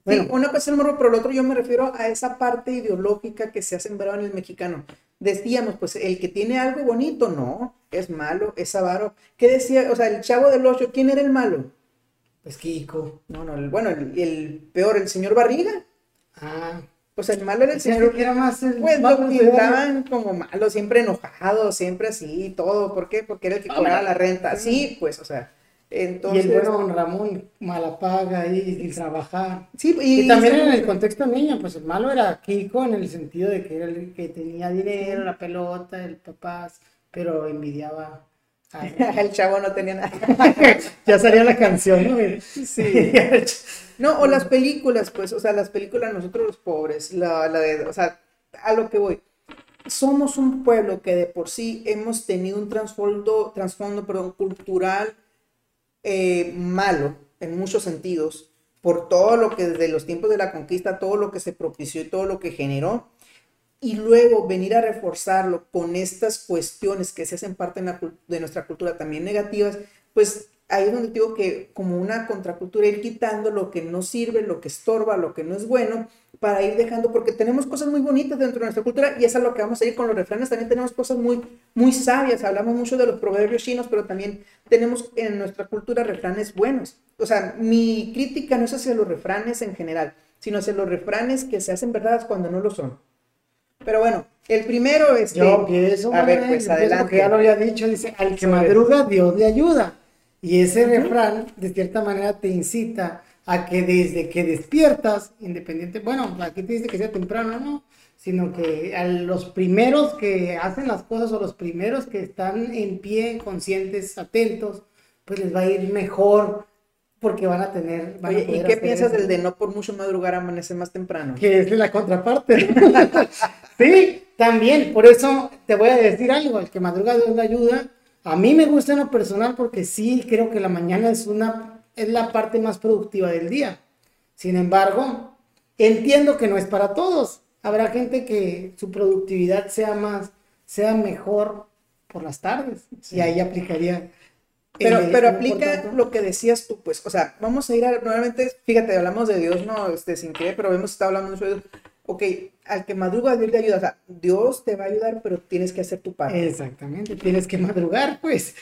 Bueno, sí, una cosa es el morbo, pero el otro yo me refiero a esa parte ideológica que se ha sembrado en el mexicano. Decíamos, pues el que tiene algo bonito, no, es malo, es avaro. ¿Qué decía? O sea, el chavo del ocho, ¿quién era el malo? Pues Kiko. No, no, el, bueno, el, el peor, el señor Barriga. Ah. Pues el malo era el señor. Que era más el pues lo pintaban como malo, siempre enojado, siempre así, todo. ¿Por qué? Porque era el que cobraba la renta. Sí, pues, o sea. Entonces, y el bueno don Ramón malapaga y trabajar. Sí, y, también en el contexto niño, pues el malo era Kiko en el sentido de que era el que tenía dinero, la pelota, el papás, pero envidiaba el chavo no tenía nada. ya salía la canción, ¿no? Sí. no, o las películas, pues, o sea, las películas nosotros los pobres, la, la de, o sea, a lo que voy. Somos un pueblo que de por sí hemos tenido un trasfondo, trasfondo perdón, cultural eh, malo en muchos sentidos, por todo lo que desde los tiempos de la conquista, todo lo que se propició y todo lo que generó, y luego venir a reforzarlo con estas cuestiones que se hacen parte de nuestra cultura también negativas, pues ahí es donde digo que como una contracultura ir quitando lo que no sirve, lo que estorba, lo que no es bueno, para ir dejando, porque tenemos cosas muy bonitas dentro de nuestra cultura y es a lo que vamos a ir con los refranes, también tenemos cosas muy, muy sabias, hablamos mucho de los proverbios chinos, pero también tenemos en nuestra cultura refranes buenos. O sea, mi crítica no es hacia los refranes en general, sino hacia los refranes que se hacen verdades cuando no lo son. Pero bueno, el primero es que... Yo empiezo, a ver, pues adelante. Porque ya lo había dicho, dice, al que madruga, Dios le ayuda. Y ese refrán, de cierta manera, te incita a que desde que despiertas, independiente, bueno, aquí te dice que sea temprano, ¿no? Sino que a los primeros que hacen las cosas o los primeros que están en pie, conscientes, atentos, pues les va a ir mejor porque van a tener. ¿y qué piensas del de no por mucho madrugar amanece más temprano? Que es la contraparte. sí, también, por eso te voy a decir algo: el que madruga Dios le ayuda. A mí me gusta en lo personal porque sí creo que la mañana es, una, es la parte más productiva del día. Sin embargo, entiendo que no es para todos. Habrá gente que su productividad sea más, sea mejor por las tardes. Y ahí aplicaría pero, pero aplica lo que decías tú, pues, o sea, vamos a ir a, nuevamente, fíjate, hablamos de Dios, no, este, sin querer, pero hemos estado hablando de Dios. Ok, al que madruga, Dios te ayuda, o sea, Dios te va a ayudar, pero tienes que hacer tu parte. Exactamente, tienes que madrugar, pues.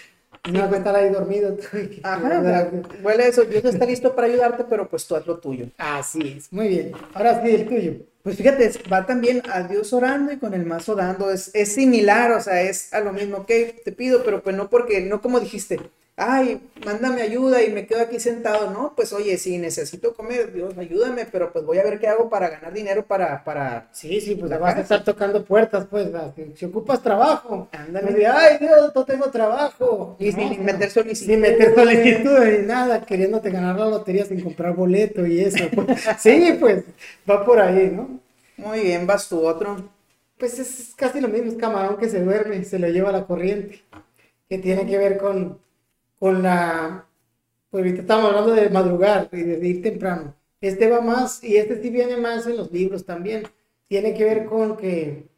No vas a estar ahí dormido. Ajá, huele eso, Dios está listo para ayudarte, pero pues tú haz lo tuyo. Así es, muy bien. Ahora sí, el tuyo. Pues fíjate, va también a Dios orando y con el mazo dando, es, es similar, o sea, es a lo mismo, que te pido, pero pues no porque, no como dijiste, ay, mándame ayuda y me quedo aquí sentado, ¿no? Pues oye, si necesito comer, Dios, ayúdame, pero pues voy a ver qué hago para ganar dinero para... para sí, sí, pues vas a estar tocando puertas, pues, si ocupas trabajo, ándale, ay, Dios, no tengo trabajo. Y sin meter solicitud. Sin meter solicitud ni nada, queriéndote ganar la lotería sin comprar boleto y eso. Pues. sí, pues, va por ahí, ¿no? Muy bien, vas tú, otro. Pues es casi lo mismo, es camarón que se duerme, se lo lleva la corriente, que tiene que ver con con la, pues ahorita estamos hablando de madrugar y de ir temprano. Este va más, y este sí viene más en los libros también. Tiene que ver con que,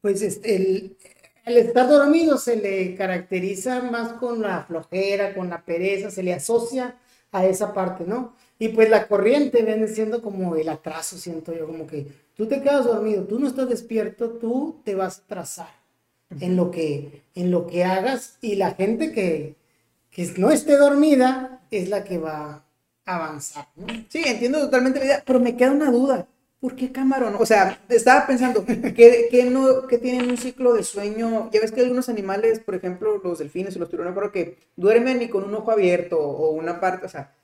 pues, este, el, el estar dormido se le caracteriza más con la flojera, con la pereza, se le asocia a esa parte, ¿no? Y pues la corriente viene siendo como el atraso, siento yo, como que tú te quedas dormido, tú no estás despierto, tú te vas a atrasar en lo que, en lo que hagas y la gente que, que no esté dormida es la que va avanzar, ¿no? Sí, entiendo totalmente la idea, pero me queda una duda. ¿Por qué camarón? O sea, estaba pensando, ¿qué, qué no, que tienen un ciclo de sueño? Ya ves que algunos animales, por ejemplo, los delfines y los tiburones, creo que duermen y con un ojo abierto o una parte, o sea,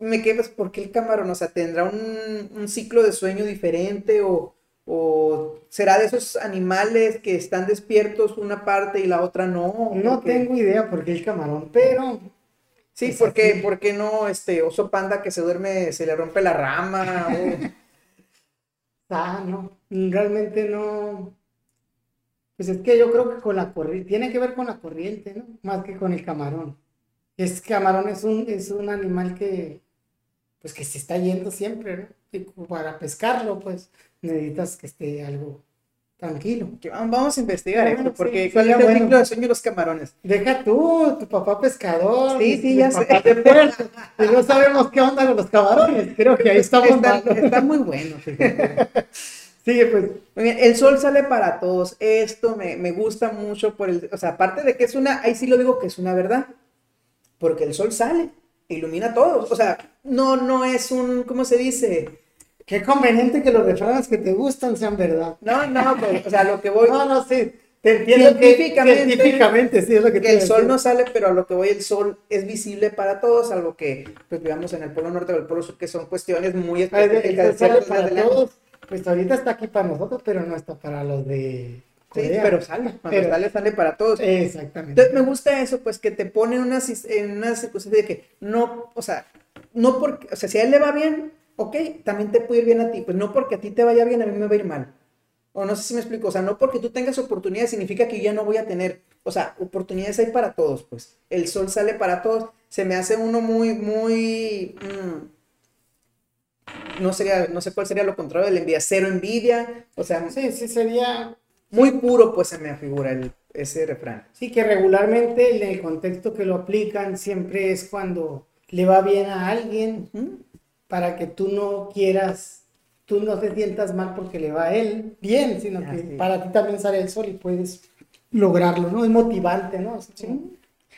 me quedo, pues, ¿por qué el camarón? O sea, ¿tendrá un, un ciclo de sueño diferente o, o, será de esos animales que están despiertos una parte y la otra no? No tengo idea por qué el camarón, pero... Sí, porque, porque no, este, oso panda que se duerme, se le rompe la rama o... Ah, no, realmente no. Pues es que yo creo que con la corriente, tiene que ver con la corriente, ¿no? Más que con el camarón. Es camarón es un, es un animal que, pues que se está yendo siempre, ¿no? Y para pescarlo, pues necesitas que esté algo tranquilo. Vamos a investigar esto, porque ¿cuál es el ciclo de sueño de los camarones? Deja tú, tu papá pescador. Sí, sí, ya sé. y no sabemos qué onda con los camarones. Creo que ahí estamos está, está muy bueno. Sí, pues. El sol sale para todos. Esto me, me, gusta mucho por el. O sea, aparte de que es una. Ahí sí lo digo que es una verdad. Porque el sol sale, ilumina a todos. O sea, no, no es un. ¿Cómo se dice? Qué conveniente que los refranes que te gustan sean verdad. No, no, pues, o sea, lo que voy. No, no, sí. Te entiendo científicamente, que, científicamente sí es lo que, que el sol no sale, pero a lo que voy, el sol es visible para todos, algo que pues vivamos en el polo norte o el polo sur, que son cuestiones muy específicas. para todos, pues ahorita está aquí para nosotros, pero no está para los de Sí, pero sale, cuando sale, sale para todos. Exactamente. Entonces me gusta eso, pues que te pone en una, en una circunstancia de que no, o sea, no porque, o sea, si a él le va bien, ok, también te puede ir bien a ti, pues no porque a ti te vaya bien, a mí me va a ir mal. O no sé si me explico, o sea, no porque tú tengas oportunidades significa que yo ya no voy a tener, o sea, oportunidades hay para todos, pues. El sol sale para todos, se me hace uno muy, muy... Mm, no sería, no sé cuál sería lo contrario de la envidia, cero envidia, o sea... Sí, sí, sería... Muy puro, pues se me afigura el, ese refrán. Sí, que regularmente en el contexto que lo aplican siempre es cuando le va bien a alguien, para que tú no quieras, tú no te sientas mal porque le va a él bien, sino que para ti también sale el sol y puedes lograrlo, ¿no? Es motivante, ¿no?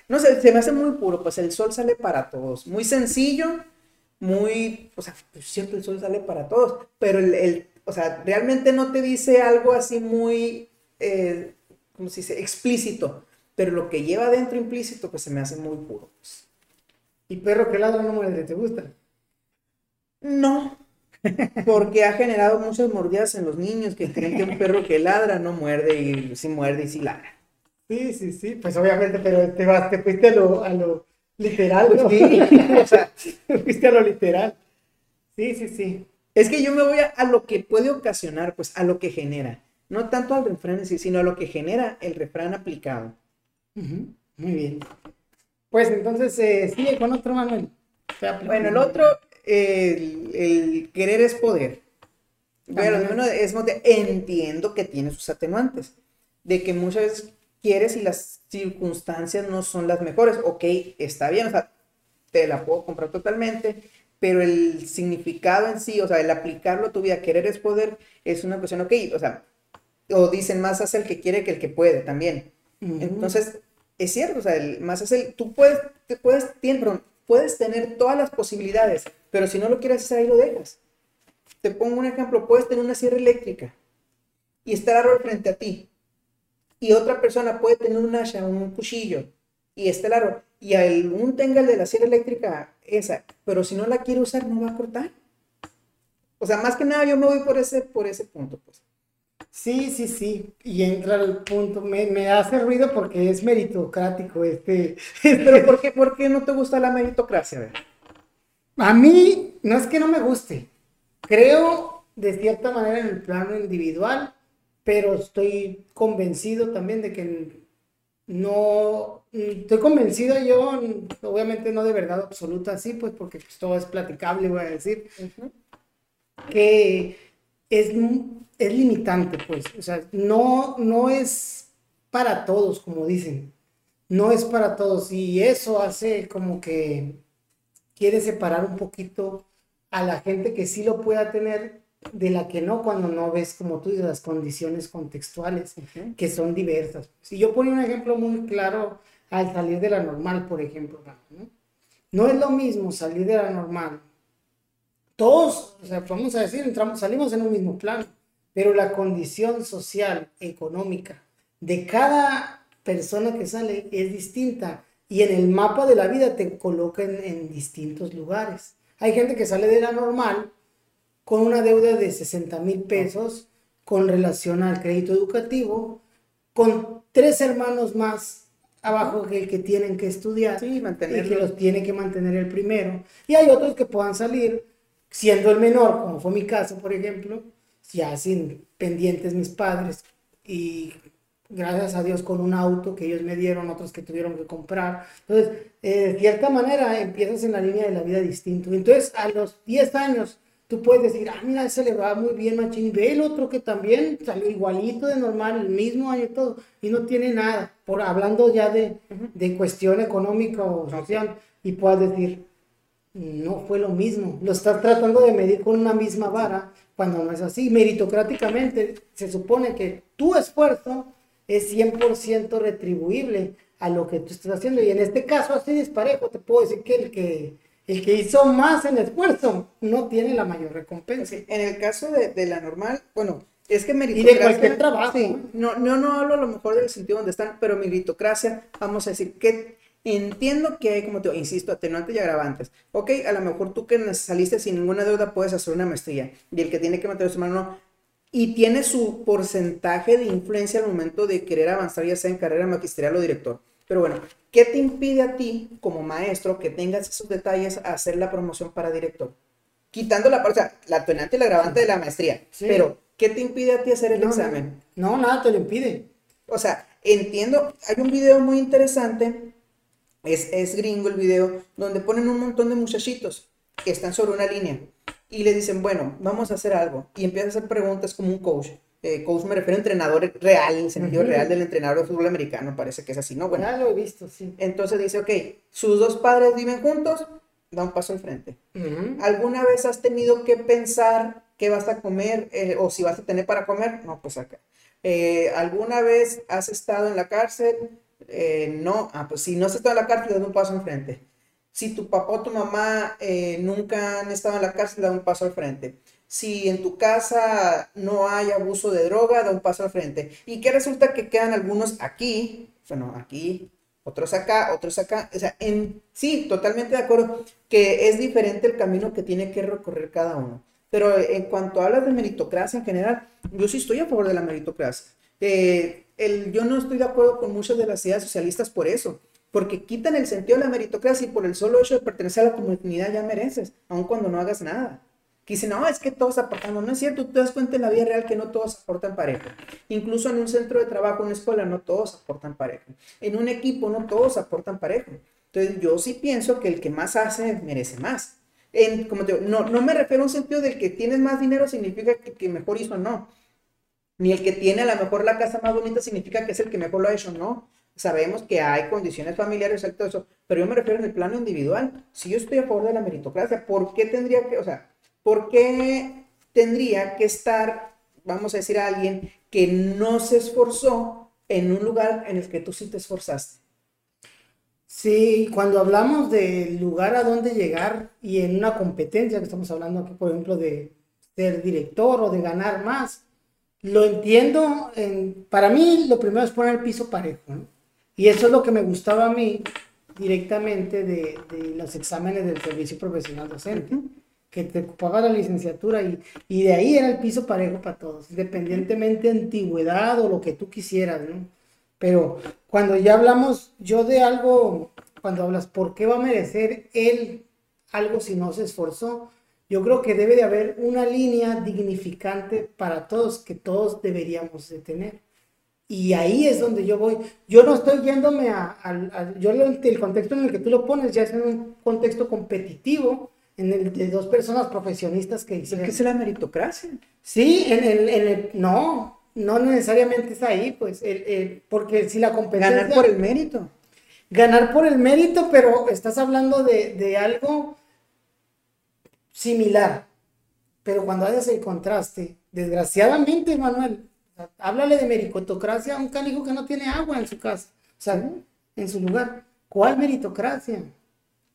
No sé, se me hace muy puro, pues el sol sale para todos, muy sencillo, muy, o sea, pues cierto, el sol sale para todos, pero el, o sea, realmente no te dice algo así muy, eh, ¿cómo se dice? Explícito, pero lo que lleva dentro implícito, pues se me hace muy puro. Pues. ¿Y perro que ladra no muere, te gusta? No, porque ha generado muchas mordidas en los niños que creen que un perro que ladra no muerde y sí muerde y sí ladra. Sí, sí, sí, pues obviamente, pero te, vas, te fuiste a lo, a lo literal, ¿no? Sí, o sea, te fuiste a lo literal. Sí, sí, sí. Es que yo me voy a, lo que puede ocasionar, pues a lo que genera. No tanto al refrán en sí, sino a lo que genera el refrán aplicado. Muy bien. Pues entonces, eh, sigue con otro, Manuel. Bueno, el otro el, querer es poder. Bueno, es, entiendo que tiene sus atenuantes, de que muchas veces quieres y las circunstancias no son las mejores. Ok, está bien, o sea, te la puedo comprar totalmente, pero el significado en sí, o sea, el aplicarlo a tu vida, querer es poder, es una cuestión, ok, o sea, o dicen más hace el que quiere que el que puede también. Entonces, es cierto, o sea, el, más hace el, tú puedes, te puedes, puedes tener todas las posibilidades, pero si no lo quieres hacer ahí lo dejas. Te pongo un ejemplo, puedes tener una sierra eléctrica y estar árbol frente a ti. Y otra persona puede tener un hacha, un cuchillo y está el árbol. Y algún tenga el de la sierra eléctrica esa, pero si no la quiere usar no va a cortar. O sea, más que nada yo me voy por ese, por ese punto, pues. Sí, sí, sí. Y entra el punto, me, hace ruido porque es meritocrático este. Pero ¿por qué, ¿por qué no te gusta la meritocracia? A, a mí no es que no me guste. Creo de cierta manera en el plano individual, pero estoy convencido también de que no, estoy convencido yo, obviamente no de verdad absoluta, sí, pues porque pues, todo es platicable, voy a decir, que es es limitante, pues. O sea, no, no es para todos, como dicen. No es para todos. Y eso hace como que quiere separar un poquito a la gente que sí lo pueda tener de la que no cuando no ves, como tú dices, las condiciones contextuales, que son diversas. Si yo pongo un ejemplo muy claro al salir de la normal, por ejemplo, no es lo mismo salir de la normal. Todos, o sea, vamos a decir, entramos, salimos en un mismo plano, pero la condición social, económica de cada persona que sale es distinta y en el mapa de la vida te coloca en, distintos lugares. Hay gente que sale de la normal con una deuda de 60 mil pesos con relación al crédito educativo, con tres hermanos más abajo que el que tienen que estudiar y que los tiene que mantener el primero. Y hay otros que puedan salir siendo el menor, como fue mi caso, por ejemplo, ya sin pendientes mis padres y gracias a Dios con un auto que ellos me dieron, otros que tuvieron que comprar. Entonces, eh, de cierta manera empiezas en la línea de la vida distinto. Entonces, a los 10 años, tú puedes decir, ah, mira, ese le va muy bien, machín, ve el otro que también salió igualito de normal, el mismo año y todo, y no tiene nada, por hablando ya de, de cuestión económica o social, y puedes decir, no fue lo mismo, lo estás tratando de medir con una misma vara, cuando no es así. Meritocráticamente se supone que tu esfuerzo es 100% retribuible a lo que tú estás haciendo, y en este caso así disparejo, te puedo decir que el que el que hizo más en esfuerzo no tiene la mayor recompensa. En el caso de, de, la normal, bueno, es que meritocracia... Y de cualquier trabajo. Sí, no, no, no hablo a lo mejor del sentido donde están, pero meritocracia, vamos a decir que entiendo que hay, como te digo, insisto, atenuantes y agravantes. Ok, a lo mejor tú que saliste sin ninguna deuda puedes hacer una maestría y el que tiene que mantener su mano no. Y tiene su porcentaje de influencia al momento de querer avanzar, ya sea en carrera magisterial o director. Pero bueno, ¿qué te impide a ti, como maestro, que tengas esos detalles a hacer la promoción para director? Quitando la, o sea, la atenuante y la agravante de la maestría. Pero, ¿qué te impide a ti hacer el examen? No, nada te lo impide. O sea, entiendo, hay un video muy interesante, es, es gringo el video, donde ponen un montón de muchachitos que están sobre una línea y le dicen, bueno, vamos a hacer algo. Y empieza a hacer preguntas como un coach eh, coach me refiero a entrenador real, en el sentido real del entrenador de fútbol americano, parece que es así, ¿no? Bueno, ya lo he visto, sí. Entonces dice, ok, sus dos padres viven juntos, da un paso al frente. ¿Alguna vez has tenido que pensar qué vas a comer eh, o si vas a tener para comer? No, pues acá. Eh, ¿Alguna vez has estado en la cárcel? Eh, no, ah, pues si no has estado en la cárcel, da un paso al frente. Si tu papá o tu mamá nunca han estado en la cárcel, da un paso al frente si en tu casa no hay abuso de droga, da un paso al frente. Y que resulta que quedan algunos aquí, bueno, aquí, otros acá, otros acá. O sea, en, sí, totalmente de acuerdo que es diferente el camino que tiene que recorrer cada uno. Pero en cuanto hablas de meritocracia en general, yo sí estoy a favor de la meritocracia. Eh, yo no estoy de acuerdo con muchas de las ideas socialistas por eso, porque quitan el sentido de la meritocracia y por el solo hecho de pertenecer a la comunidad ya mereces, aun cuando no hagas nada que dicen, no, es que todos aportamos. No es cierto, tú te das cuenta en la vida real que no todos aportan parejo. Incluso en un centro de trabajo, en una escuela, no todos aportan parejo. En un equipo, no todos aportan parejo. Entonces, yo sí pienso que el que más hace merece más. Como te digo, no, no me refiero a un sentido del que tienes más dinero significa que, mejor hizo, no. Ni el que tiene a lo mejor la casa más bonita significa que es el que mejor lo ha hecho, no. Sabemos que hay condiciones familiares, todo eso, pero yo me refiero en el plano individual. Si yo estoy a favor de la meritocracia, ¿por qué tendría que, o sea, ¿por qué tendría que estar, vamos a decir, a alguien que no se esforzó en un lugar en el que tú sí te esforzaste? Sí, cuando hablamos del lugar a donde llegar y en una competencia, que estamos hablando aquí, por ejemplo, de ser director o de ganar más, lo entiendo. para mí, lo primero es poner el piso parejo. Y eso es lo que me gustaba a mí directamente de, los exámenes del servicio profesional docente que te ocupaba la licenciatura y, y, de ahí era el piso parejo para todos, independientemente de antigüedad o lo que tú quisieras, ¿no? Pero cuando ya hablamos yo de algo, cuando hablas, ¿por qué va a merecer él algo si no se esforzó? Yo creo que debe de haber una línea dignificante para todos que todos deberíamos de tener. Y ahí es donde yo voy. Yo no estoy yéndome a, yo el contexto en el que tú lo pones ya es en un contexto competitivo, en el de dos personas profesionistas que hicieron. ¿Qué es la meritocracia? Sí, en el, en el, no, no necesariamente es ahí, pues, el, porque si la competencia... Ganar por el mérito. Ganar por el mérito, pero estás hablando de, de algo similar. Pero cuando haces el contraste, desgraciadamente, Manuel, háblale de meritocracia a un canijo que no tiene agua en su casa, o sea, en su lugar. ¿Cuál meritocracia?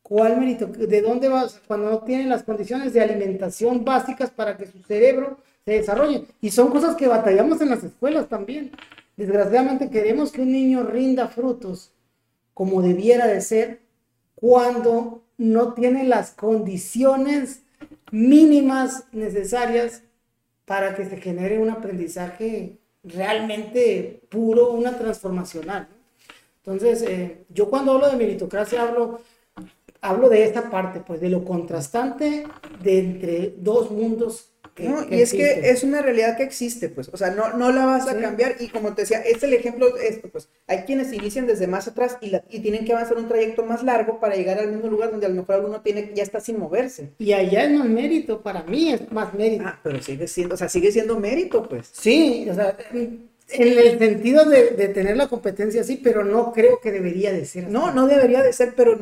¿Cuál mérito? ¿De dónde vas cuando no tienen las condiciones de alimentación básicas para que su cerebro se desarrolle? Y son cosas que batallamos en las escuelas también. Desgraciadamente queremos que un niño rinda frutos como debiera de ser cuando no tiene las condiciones mínimas necesarias para que se genere un aprendizaje realmente puro, una transformacional. Entonces, eh, yo cuando hablo de meritocracia hablo, hablo de esta parte, pues de lo contrastante de entre dos mundos no, y es que es una realidad que existe, pues, o sea, no, no la vas a cambiar y como te decía, es el ejemplo, esto, pues, hay quienes inician desde más atrás y, y, tienen que avanzar un trayecto más largo para llegar al mismo lugar donde a lo mejor alguno tiene, ya está sin moverse. Y allá es más mérito, para mí es más mérito. Ah, pero sigue siendo, o sea, sigue siendo mérito, pues. Sí, o sea, en el sentido de, de tener la competencia, sí, pero no creo que debería de ser. No, no debería de ser, pero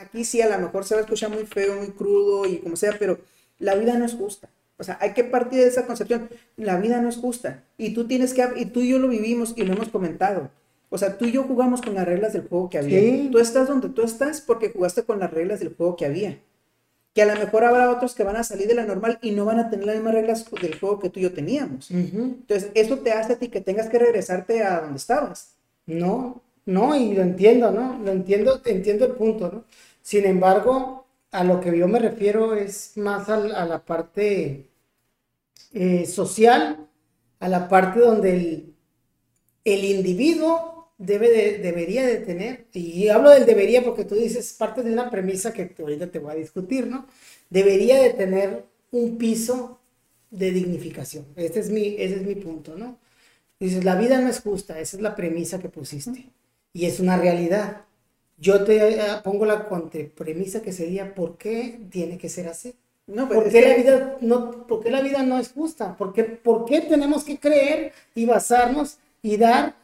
aquí sí a lo mejor se va a escuchar muy feo, muy crudo y como sea, pero la vida no es justa. O sea, hay que partir de esa concepción. La vida no es justa. Y tú tienes que, y tú y yo lo vivimos y lo hemos comentado. O sea, tú y yo jugamos con las reglas del juego que había. Tú estás donde tú estás porque jugaste con las reglas del juego que había. Que a lo mejor habrá otros que van a salir de la normal y no van a tener las mismas reglas del juego que tú y yo teníamos. Entonces, eso te hace a ti que tengas que regresarte a donde estabas. No, no, y lo entiendo, ¿no? Lo entiendo, entiendo el punto, ¿no? Sin embargo, a lo que yo me refiero es más a, la parte eh, social, a la parte donde el, el individuo debe de, debería de tener, y hablo del debería porque tú dices parte de una premisa que ahorita te voy a discutir, ¿no? Debería de tener un piso de dignificación. Este es mi, ese es mi punto, ¿no? Dices, la vida no es justa, esa es la premisa que pusiste, y es una realidad. Yo te eh, pongo la contrapremisa que sería, ¿por qué tiene que ser así? No, ¿Por, qué la vida no, ¿Por la vida no es justa? ¿Por qué, ¿Por qué tenemos que creer y basarnos y dar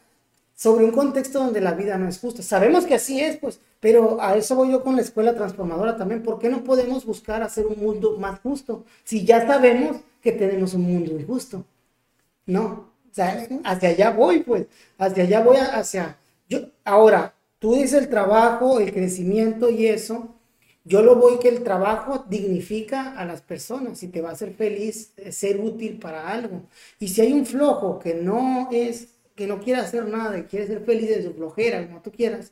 sobre un contexto donde la vida no es justa? Sabemos que así es, pues, pero a eso voy yo con la escuela transformadora también. ¿Por qué no podemos buscar hacer un mundo más justo si ya sabemos que tenemos un mundo injusto? No, o sea, hacia allá voy, pues, hacia allá voy, hacia... Yo, ahora, tú dices el trabajo, el crecimiento y eso, yo lo voy que el trabajo dignifica a las personas y te va a hacer feliz eh, ser útil para algo. Y si hay un flojo que no es, que no quiere hacer nada y quiere ser feliz de su flojera, como tú quieras,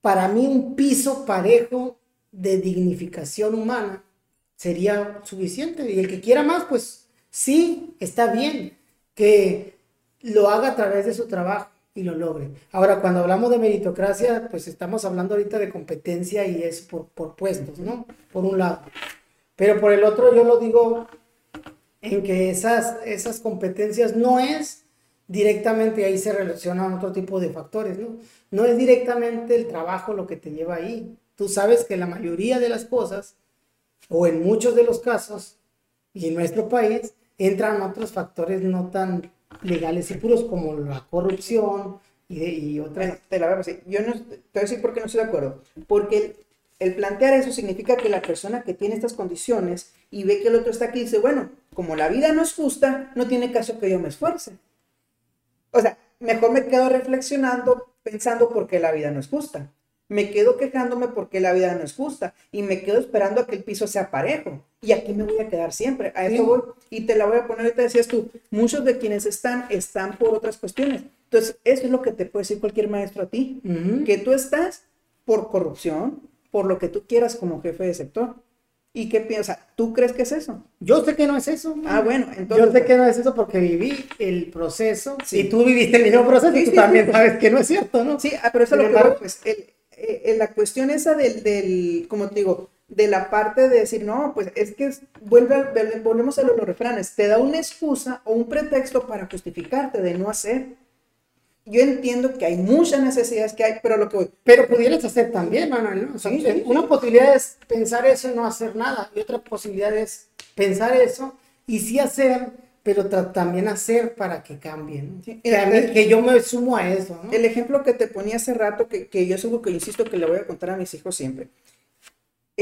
para mí un piso parejo de dignificación humana sería suficiente. Y el que quiera más, pues sí, está bien que lo haga a través de su trabajo y lo logre. Ahora, cuando hablamos de meritocracia, pues estamos hablando ahorita de competencia y es por, por puestos, ¿no? Por un lado. Pero por el otro, yo lo digo en que esas, esas competencias no es directamente, ahí se relacionan otro tipo de factores, ¿no? No es directamente el trabajo lo que te lleva ahí. Tú sabes que la mayoría de las cosas, o en muchos de los casos, y en nuestro país, entran otros factores no tan legales y puros como la corrupción y, de, y otras. Te la a Yo no, te voy a decir por qué no estoy de acuerdo. Porque el, plantear eso significa que la persona que tiene estas condiciones y ve que el otro está aquí dice, bueno, como la vida no es justa, no tiene caso que yo me esfuerce. O sea, mejor me quedo reflexionando, pensando por qué la vida no es justa me quedo quejándome porque la vida no es justa y me quedo esperando a que el piso sea parejo. Y aquí me voy a quedar siempre. A eso voy. Y te la voy a poner, ahorita decías tú, muchos de quienes están, están por otras cuestiones. Entonces, eso es lo que te puede decir cualquier maestro a ti, que tú estás por corrupción, por lo que tú quieras como jefe de sector. ¿Y qué piensas? ¿Tú crees que es eso? Yo sé que no es eso. Ah, bueno, entonces. Yo sé que no es eso porque viví el proceso. Y tú viviste el mismo proceso y tú también sabes que no es cierto, ¿no? Sí, ah, pero eso es lo que pues, el, eh, la cuestión esa del, del, como te digo, de la parte de decir, no, pues es que vuelve, volvemos a los, refranes, te da una excusa o un pretexto para justificarte de no hacer. Yo entiendo que hay muchas necesidades que hay, pero lo que voy. Pero pudieras hacer también, Manuel, ¿no? sí, una posibilidad es pensar eso y no hacer nada, y otra posibilidad es pensar eso y sí hacer, pero también hacer para que cambien. que, yo me sumo a eso. El ejemplo que te ponía hace rato, que, que yo es algo que insisto que le voy a contar a mis hijos siempre.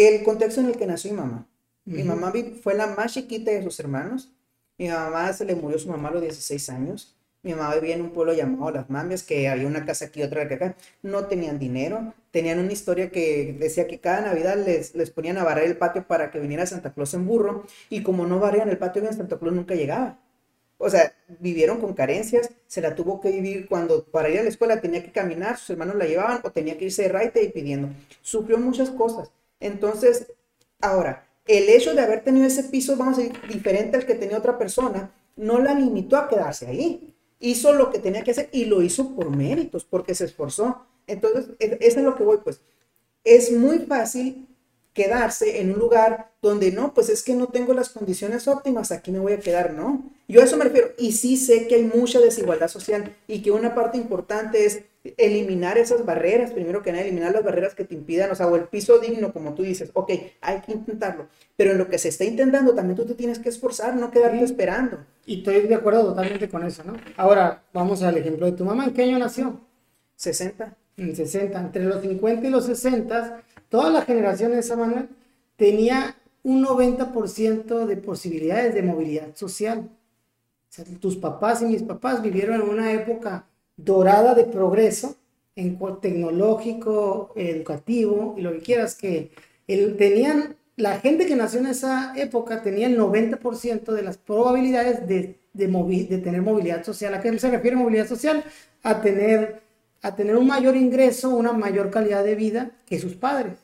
El contexto en el que nació mi mamá. Mi mamá fue la más chiquita de sus hermanos. Mi mamá se le murió su mamá a los 16 años. Mi mamá vivía en un pueblo llamado Las Mamias, que había una casa aquí, otra acá. No tenían dinero, tenían una historia que decía que cada Navidad les, les ponían a barrer el patio para que viniera Santa Claus en burro, y como no barrían el patio Santa Claus nunca llegaba. O sea, vivieron con carencias, se la tuvo que vivir cuando para ir a la escuela tenía que caminar, sus hermanos la llevaban o tenía que irse de raite y pidiendo. Sufrió muchas cosas. Entonces, ahora, el hecho de haber tenido ese piso, vamos a decir, diferente al que tenía otra persona, no la limitó a quedarse ahí hizo lo que tenía que hacer y lo hizo por méritos, porque se esforzó. Entonces, eso es lo que voy, pues. Es muy fácil quedarse en un lugar donde no, pues es que no tengo las condiciones óptimas, aquí me voy a quedar, ¿no? Yo a eso me refiero, y sí sé que hay mucha desigualdad social y que una parte importante es eliminar esas barreras, primero que nada, eliminar las barreras que te impidan, o sea, o el piso digno, como tú dices, ok, hay que intentarlo, pero en lo que se está intentando también tú te tienes que esforzar, no quedarte esperando. Y estoy de acuerdo totalmente con eso, ¿no? Ahora, vamos al ejemplo de tu mamá, ¿en qué año nació? 60. En 60, entre los 50 y los 60, toda la generación de esa manera tenía un 90% de posibilidades de movilidad social. O sea, tus papás y mis papás vivieron en una época dorada de progreso en tecnológico, educativo y lo que quieras, que el, tenían, la gente que nació en esa época tenía el 90% de las probabilidades de, de, tener movilidad social. ¿A qué se refiere movilidad social? A tener, a tener un mayor ingreso, una mayor calidad de vida que sus padres.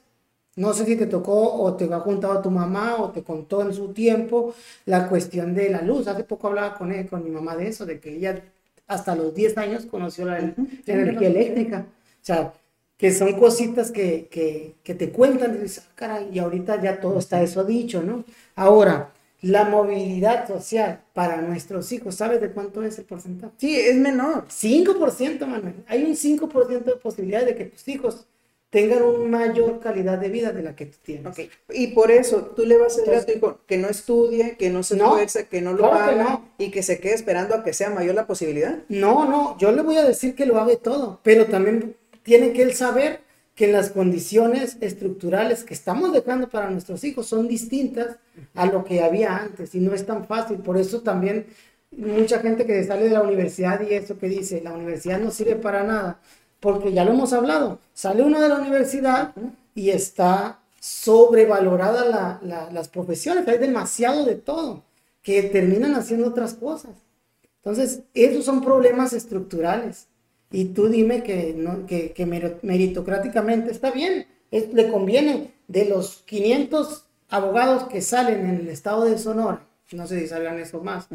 No sé si te tocó o te ha contado tu mamá o te contó en su tiempo la cuestión de la luz. Hace poco hablaba con, él, con mi mamá de eso, de que ella hasta los 10 años conoció la, energía eléctrica. O sea, que son cositas que, que, que te cuentan y dices, ah, caray, y ahorita ya todo está eso dicho, ¿no? Ahora, la movilidad social para nuestros hijos, ¿sabes de cuánto es el porcentaje? Sí, es menor. 5%, Manuel. Hay un 5% de posibilidad de que tus hijos tengan una mayor calidad de vida de la que tú tienes. Okay. Y por eso tú le vas a decir a tu hijo que no estudie, que no se esfuerce, que no lo haga y que se quede esperando a que sea mayor la posibilidad. No, no, yo le voy a decir que lo haga todo, pero también tiene que él saber que las condiciones estructurales que estamos dejando para nuestros hijos son distintas a lo que había antes y no es tan fácil. Por eso también mucha gente que sale de la universidad y eso que dice, la universidad no sirve para nada porque ya lo hemos hablado, sale uno de la universidad y está sobrevalorada las profesiones, hay demasiado de todo, que terminan haciendo otras cosas. Entonces, esos son problemas estructurales. Y tú dime que, no, que, meritocráticamente está bien, le conviene de los 500 abogados que salen en el estado de Sonora, no sé si salgan eso más,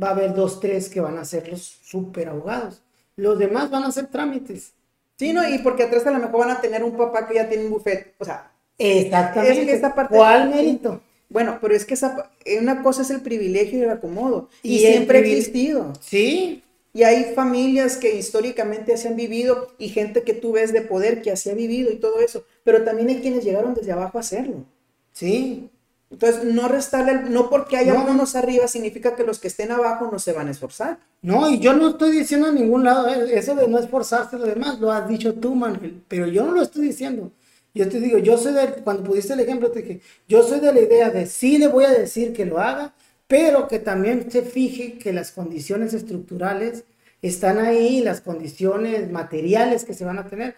va a haber dos, tres que van a ser los super abogados los demás van a hacer trámites. Sí, no, y porque atrás a lo mejor van a tener un papá que ya tiene un buffet, o sea. Exactamente. Es ¿Cuál mérito? Bueno, pero es que esa, una cosa es el privilegio y el acomodo. Y, siempre ha existido. Sí. Y hay familias que históricamente así han vivido y gente que tú ves de poder que así ha vivido y todo eso. Pero también hay quienes llegaron desde abajo a hacerlo. Sí. Entonces, no restarle, no porque haya unos arriba significa que los que estén abajo no se van a esforzar. No, y yo no estoy diciendo a ningún lado eh, eso de no esforzarse lo demás, lo has dicho tú, Manuel, pero yo no lo estoy diciendo. Yo te digo, yo soy de, cuando pudiste el ejemplo, te dije, yo soy de la idea de sí le voy a decir que lo haga, pero que también se fije que las condiciones estructurales están ahí, las condiciones materiales que se van a tener.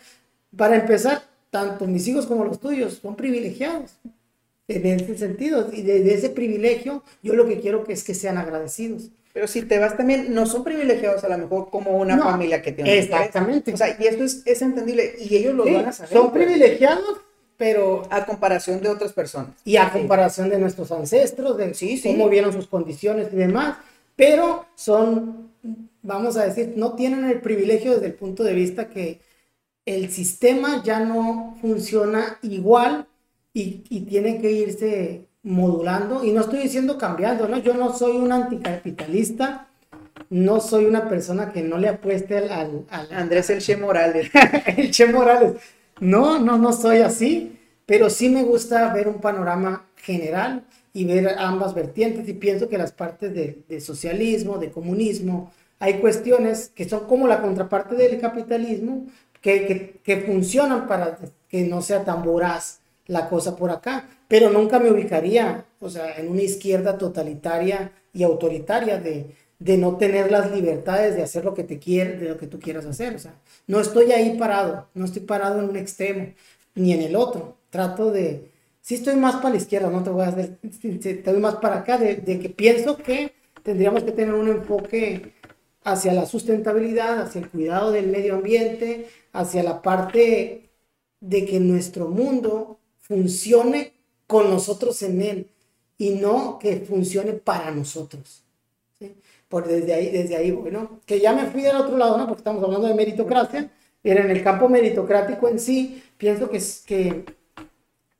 Para empezar, tanto mis hijos como los tuyos son privilegiados en ese sentido. Y de, ese privilegio, yo lo que quiero que es que sean agradecidos. Pero si te vas también, no son privilegiados a lo mejor como una familia que tiene. Exactamente. O sea, y esto es, es entendible y ellos lo van a saber. Son privilegiados, pero... A comparación de otras personas. Y a comparación de nuestros ancestros, de sí, cómo vieron sus condiciones y demás. Pero son, vamos a decir, no tienen el privilegio desde el punto de vista que el sistema ya no funciona igual y, y tiene que irse modulando, y no estoy diciendo cambiando, ¿no? Yo no soy un anticapitalista, no soy una persona que no le apueste al... Andrés el Che Morales. el Che Morales. No, no, no soy así, pero sí me gusta ver un panorama general y ver ambas vertientes y pienso que las partes de, de socialismo, de comunismo, hay cuestiones que son como la contraparte del capitalismo que, que, que funcionan para que no sea tan voraz la cosa por acá, pero nunca me ubicaría, o sea, en una izquierda totalitaria y autoritaria de, de no tener las libertades de hacer lo que te quiere, de lo que tú quieras hacer. O sea, no estoy ahí parado, no estoy parado en un extremo ni en el otro. Trato de, si estoy más para la izquierda, no te voy a hacer, doy más para acá, de, de que pienso que tendríamos que tener un enfoque hacia la sustentabilidad, hacia el cuidado del medio ambiente, hacia la parte de que nuestro mundo funcione con nosotros en él y no que funcione para nosotros. Por desde ahí, desde ahí, bueno, que ya me fui del otro lado, ¿no? Porque estamos hablando de meritocracia, pero en el campo meritocrático en sí, pienso que, que,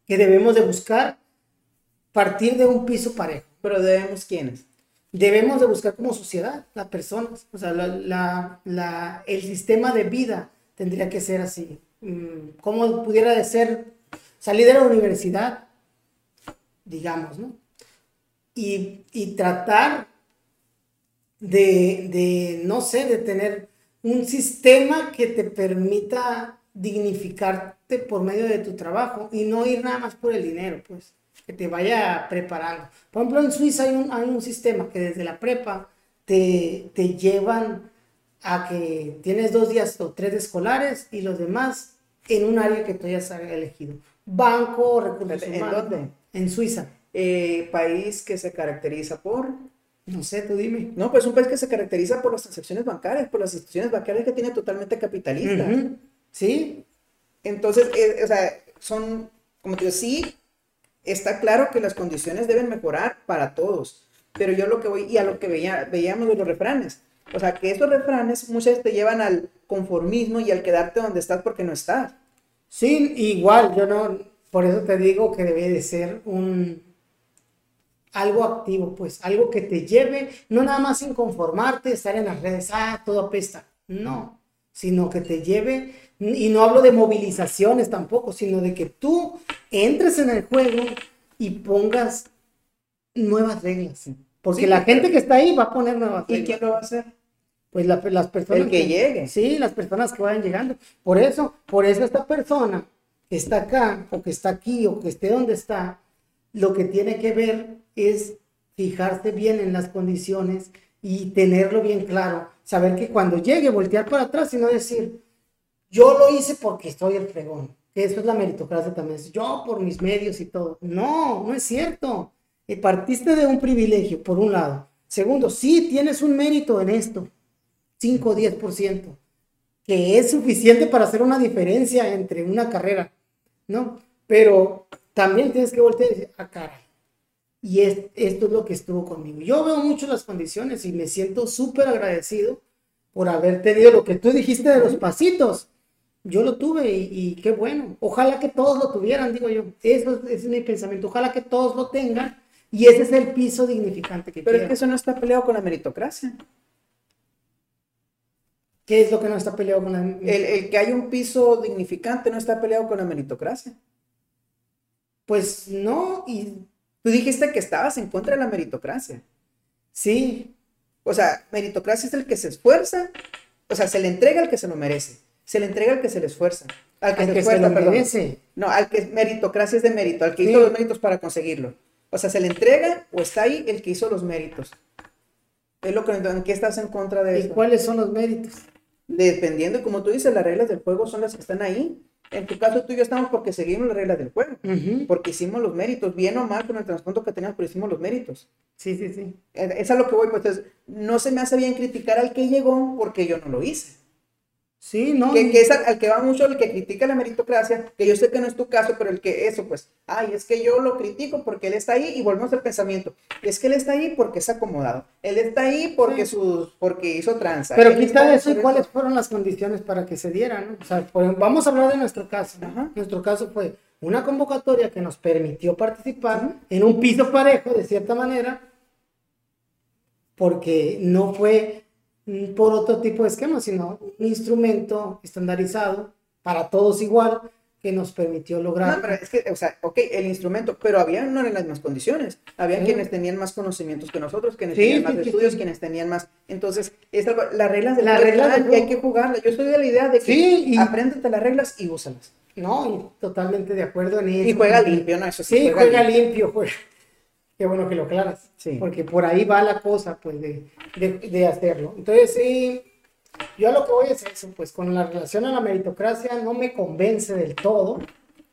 que debemos de buscar partir de un piso parejo. Pero debemos quiénes? Debemos de buscar como sociedad, las personas, o sea, la, la, el sistema de vida tendría que ser así. Mm, ¿Cómo pudiera de ser salir de la universidad, digamos, ¿no? Y, y tratar de, de, no sé, de tener un sistema que te permita dignificarte por medio de tu trabajo y no ir nada más por el dinero, pues, que te vaya preparando. Por ejemplo, en Suiza hay un, hay un sistema que desde la prepa te, te llevan a que tienes dos días o tres escolares y los demás en un área que tú ya has elegido. Banco, recursos ¿En dónde? En Suiza. Eh, país que se caracteriza por no sé, tú dime. No, pues un país que se caracteriza por las transacciones bancarias, por las instituciones bancarias que tiene totalmente capitalista. Sí. Entonces, eh, o sea, son, como te digo, sí, está claro que las condiciones deben mejorar para todos, pero yo lo que voy, y a lo que veía, veíamos de los refranes, o sea, que estos refranes muchas veces te llevan al conformismo y al quedarte donde estás porque no estás. Sí, igual, yo no, por eso te digo que debe de ser un, algo activo, pues, algo que te lleve, no nada más sin conformarte, estar en las redes, ah, todo apesta, no, sino que te lleve, y no hablo de movilizaciones tampoco, sino de que tú entres en el juego y pongas nuevas reglas, porque la gente que está ahí va a poner nuevas reglas. ¿Y quién lo va a hacer? Pues las personas. El que, llegue. Sí, las personas que vayan llegando. Por eso, por eso esta persona que está acá, o que está aquí, o que esté donde está, lo que tiene que ver es fijarse bien en las condiciones y tenerlo bien claro. Saber que cuando llegue, voltear para atrás y no decir, yo lo hice porque estoy el fregón. Que eso es la meritocracia también. Yo por mis medios y todo. No, no es cierto. Eh, partiste de un privilegio, por un lado. Segundo, sí tienes un mérito en esto. 5 o 10%. Que es suficiente para hacer una diferencia entre una carrera. ¿No? Pero también tienes que voltear y decir, ah, caray. Y esto es lo que estuvo conmigo. Yo veo mucho las condiciones y me siento súper agradecido por haber tenido lo que tú dijiste de los pasitos. Yo lo tuve y, qué bueno. Ojalá que todos lo tuvieran, digo yo. Eso, es mi pensamiento. Ojalá que todos lo tengan y ese es el piso dignificante que Pero es que eso no está peleado con la meritocracia. ¿Qué es lo que no está peleado con la el, el que hay un piso dignificante no está peleado con la meritocracia. Pues no, y tú dijiste que estabas en contra de la meritocracia. Sí. O sea, meritocracia es el que se esfuerza, o sea, se le entrega al que se lo merece, se le entrega al que se le esfuerza, al que, se, esfuerza, lo merece. No, al que meritocracia es de mérito, al que hizo los méritos para conseguirlo. O sea, se le entrega o está ahí el que hizo los méritos. Es lo que, ¿En qué estás en contra de eso? ¿Y cuáles son los méritos? Dependiendo, como tú dices, las reglas del juego son las que están ahí. En tu caso, tú y yo estamos porque seguimos las reglas del juego, porque hicimos los méritos, bien o mal con el trasfondo que teníamos, pero hicimos los méritos. Sí, sí, sí. Es a lo que voy, pues entonces, no se me hace bien criticar al que llegó porque yo no lo hice. Sí, no. Que, que es al, que va mucho el que critica la meritocracia, que yo sé que no es tu caso, pero el que eso, pues, ay, es que yo lo critico porque él está ahí y volvemos al pensamiento. Es que él está ahí porque es acomodado. Él está ahí porque sus, porque hizo tranza. Pero quita eso y cuáles fueron las condiciones para que se dieran, O sea, vamos a hablar de nuestro caso. Nuestro caso fue una convocatoria que nos permitió participar en un piso parejo, de cierta manera, porque no fue por otro tipo de esquema, sino un instrumento estandarizado para todos igual que nos permitió lograr. No, pero es que, o sea, ok, el instrumento, pero había no en las mismas condiciones. Había quienes tenían más conocimientos que nosotros, quienes tenían más estudios, quienes tenían más. Entonces, es algo, las reglas de la regla y hay que jugarlas. Yo soy de la idea de que sí, apréndete las reglas y úsalas. No, y totalmente de acuerdo en eso. Y juega limpio, ¿no? Eso sí. Sí, juega, limpio, juega. Qué bueno que lo aclaras. Sí. Porque por ahí va la cosa, pues, de, de, de hacerlo. Entonces, sí, yo a lo que voy es eso, pues, con la relación a la meritocracia no me convence del todo,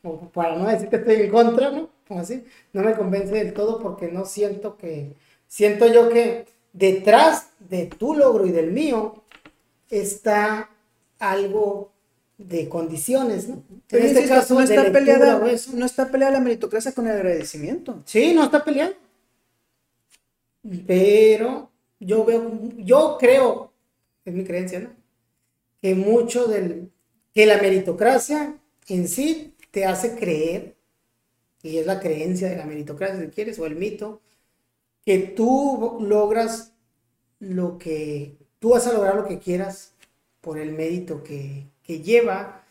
o para no decir que estoy en contra, ¿no? Como así, no me convence del todo porque no siento que, siento yo que detrás de tu logro y del mío está algo de condiciones, ¿no? Pero En este insisto, caso, no, está lectura peleada, no está peleada la meritocracia con el agradecimiento. Sí, no está peleando. Pero yo veo, yo creo, es mi creencia, ¿no? Que mucho del, que la meritocracia en sí te hace creer, y es la creencia de la meritocracia, si quieres, o el mito, que tú logras lo que, tú vas a lograr lo que quieras por el mérito que, que lleva,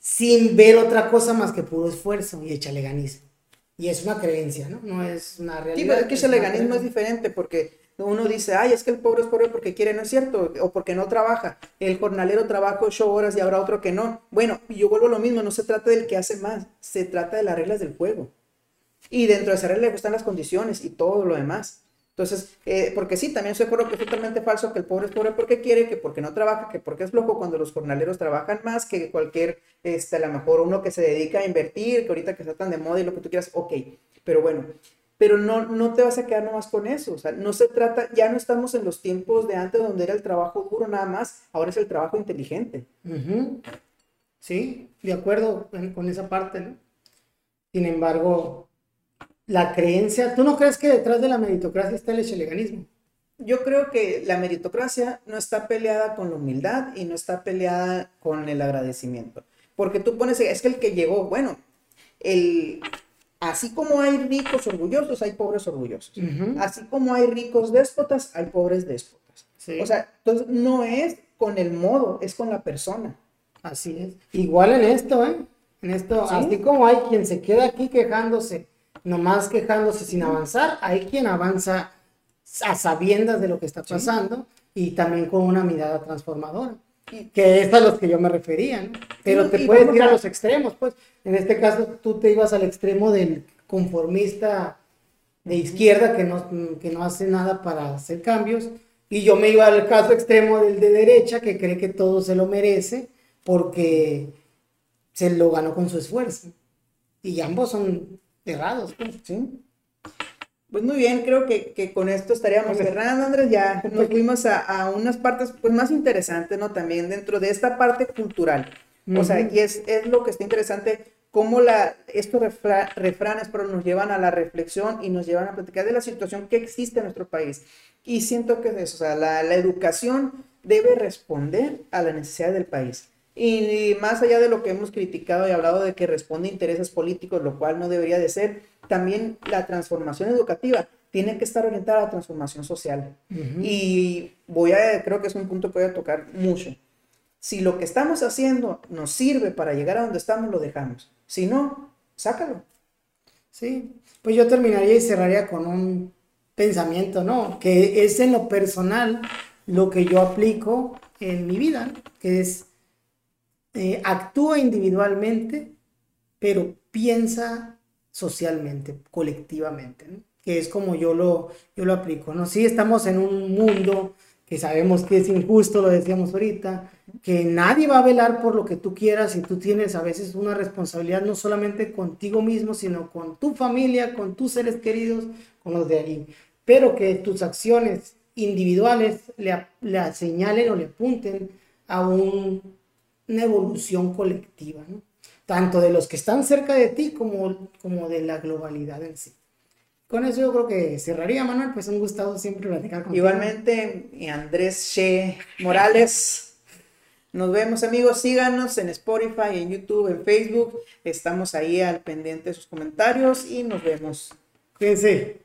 sin ver otra cosa más que puro esfuerzo y échale ganismo. Y es una creencia, ¿no? No es una realidad. Sí, pero es que una leganismo es diferente porque uno dice, ay, es que el pobre es pobre porque quiere, no es cierto, o porque no trabaja. El jornalero trabaja ocho horas y habrá otro que no. Bueno, yo vuelvo a lo mismo, no se trata del que hace más, se trata de las reglas del juego. Y dentro de esas reglas están las condiciones y todo lo demás. Entonces, eh, porque sí, también estoy de acuerdo que es totalmente falso que el pobre es pobre porque quiere, que porque no trabaja, que porque es flojo, cuando los jornaleros trabajan más que cualquier, este, a lo mejor uno que se dedica a invertir, que ahorita que está tan de moda y lo que tú quieras, ok, pero bueno, pero no, no te vas a quedar nomás con eso, o sea, no se trata, ya no estamos en los tiempos de antes donde era el trabajo duro nada más, ahora es el trabajo inteligente. Sí, de acuerdo con esa parte, ¿no? Sin embargo, la creencia, ¿tú no crees que detrás de la meritocracia está el echeleganismo? Yo creo que la meritocracia no está peleada con la humildad y no está peleada con el agradecimiento. Porque tú pones, es que el que llegó, bueno, el, así como hay ricos orgullosos, hay pobres orgullosos. Así como hay ricos déspotas, hay pobres déspotas. Sí. O sea, entonces no es con el modo, es con la persona. Así es. Igual en esto, ¿eh? En esto, Sí. así como hay quien se queda aquí quejándose, nomás quejándose sin avanzar, hay quien avanza a sabiendas de lo que está Sí. pasando y también con una mirada transformadora. Que es a los que yo me refería, ¿no? Pero Sí, te puedes ir a a- los extremos, pues. En este caso, tú te ibas al extremo del conformista de izquierda que no, que no hace nada para hacer cambios. Y yo me iba al caso extremo del de derecha que cree que todo se lo merece porque se lo ganó con su esfuerzo. Y ambos son errados. pues. ¿sí? Pues muy bien, creo que, que con esto estaríamos Ok. cerrando, Andrés. Ya nos fuimos a, a unas partes pues, más interesantes, ¿no? También dentro de esta parte cultural. O sea, y es, es lo que está interesante, cómo la, estos refra- refranes pero nos llevan a la reflexión y nos llevan a platicar de la situación que existe en nuestro país. Y siento que es eso, o sea, la, la educación debe responder a la necesidad del país. Y más allá de lo que hemos criticado y hablado de que responde a intereses políticos, lo cual no debería de ser, también la transformación educativa tiene que estar orientada a la transformación social. Y voy a, creo que es un punto que voy a tocar mucho. Si lo que estamos haciendo nos sirve para llegar a donde estamos, lo dejamos. Si no, sácalo. Sí, pues yo terminaría y cerraría con un pensamiento, ¿no? Que es en lo personal lo que yo aplico en mi vida, ¿no? que es eh, actúa individualmente, pero piensa socialmente, colectivamente. Que es como yo lo, yo lo aplico, ¿no? Sí estamos en un mundo que sabemos que es injusto, lo decíamos ahorita, que nadie va a velar por lo que tú quieras y tú tienes a veces una responsabilidad no solamente contigo mismo, sino con tu familia, con tus seres queridos, con los de allí. Pero que tus acciones individuales le, le señalen o le apunten a un- una evolución colectiva, ¿no? Tanto de los que están cerca de ti como, como de la globalidad en sí. Con eso yo creo que cerraría, Manuel, pues un gustado siempre platicar contigo. Igualmente, Andrés Che Morales. Nos vemos amigos, síganos en Spotify, en YouTube, en Facebook. Estamos ahí al pendiente de sus comentarios y nos vemos. Cuídense.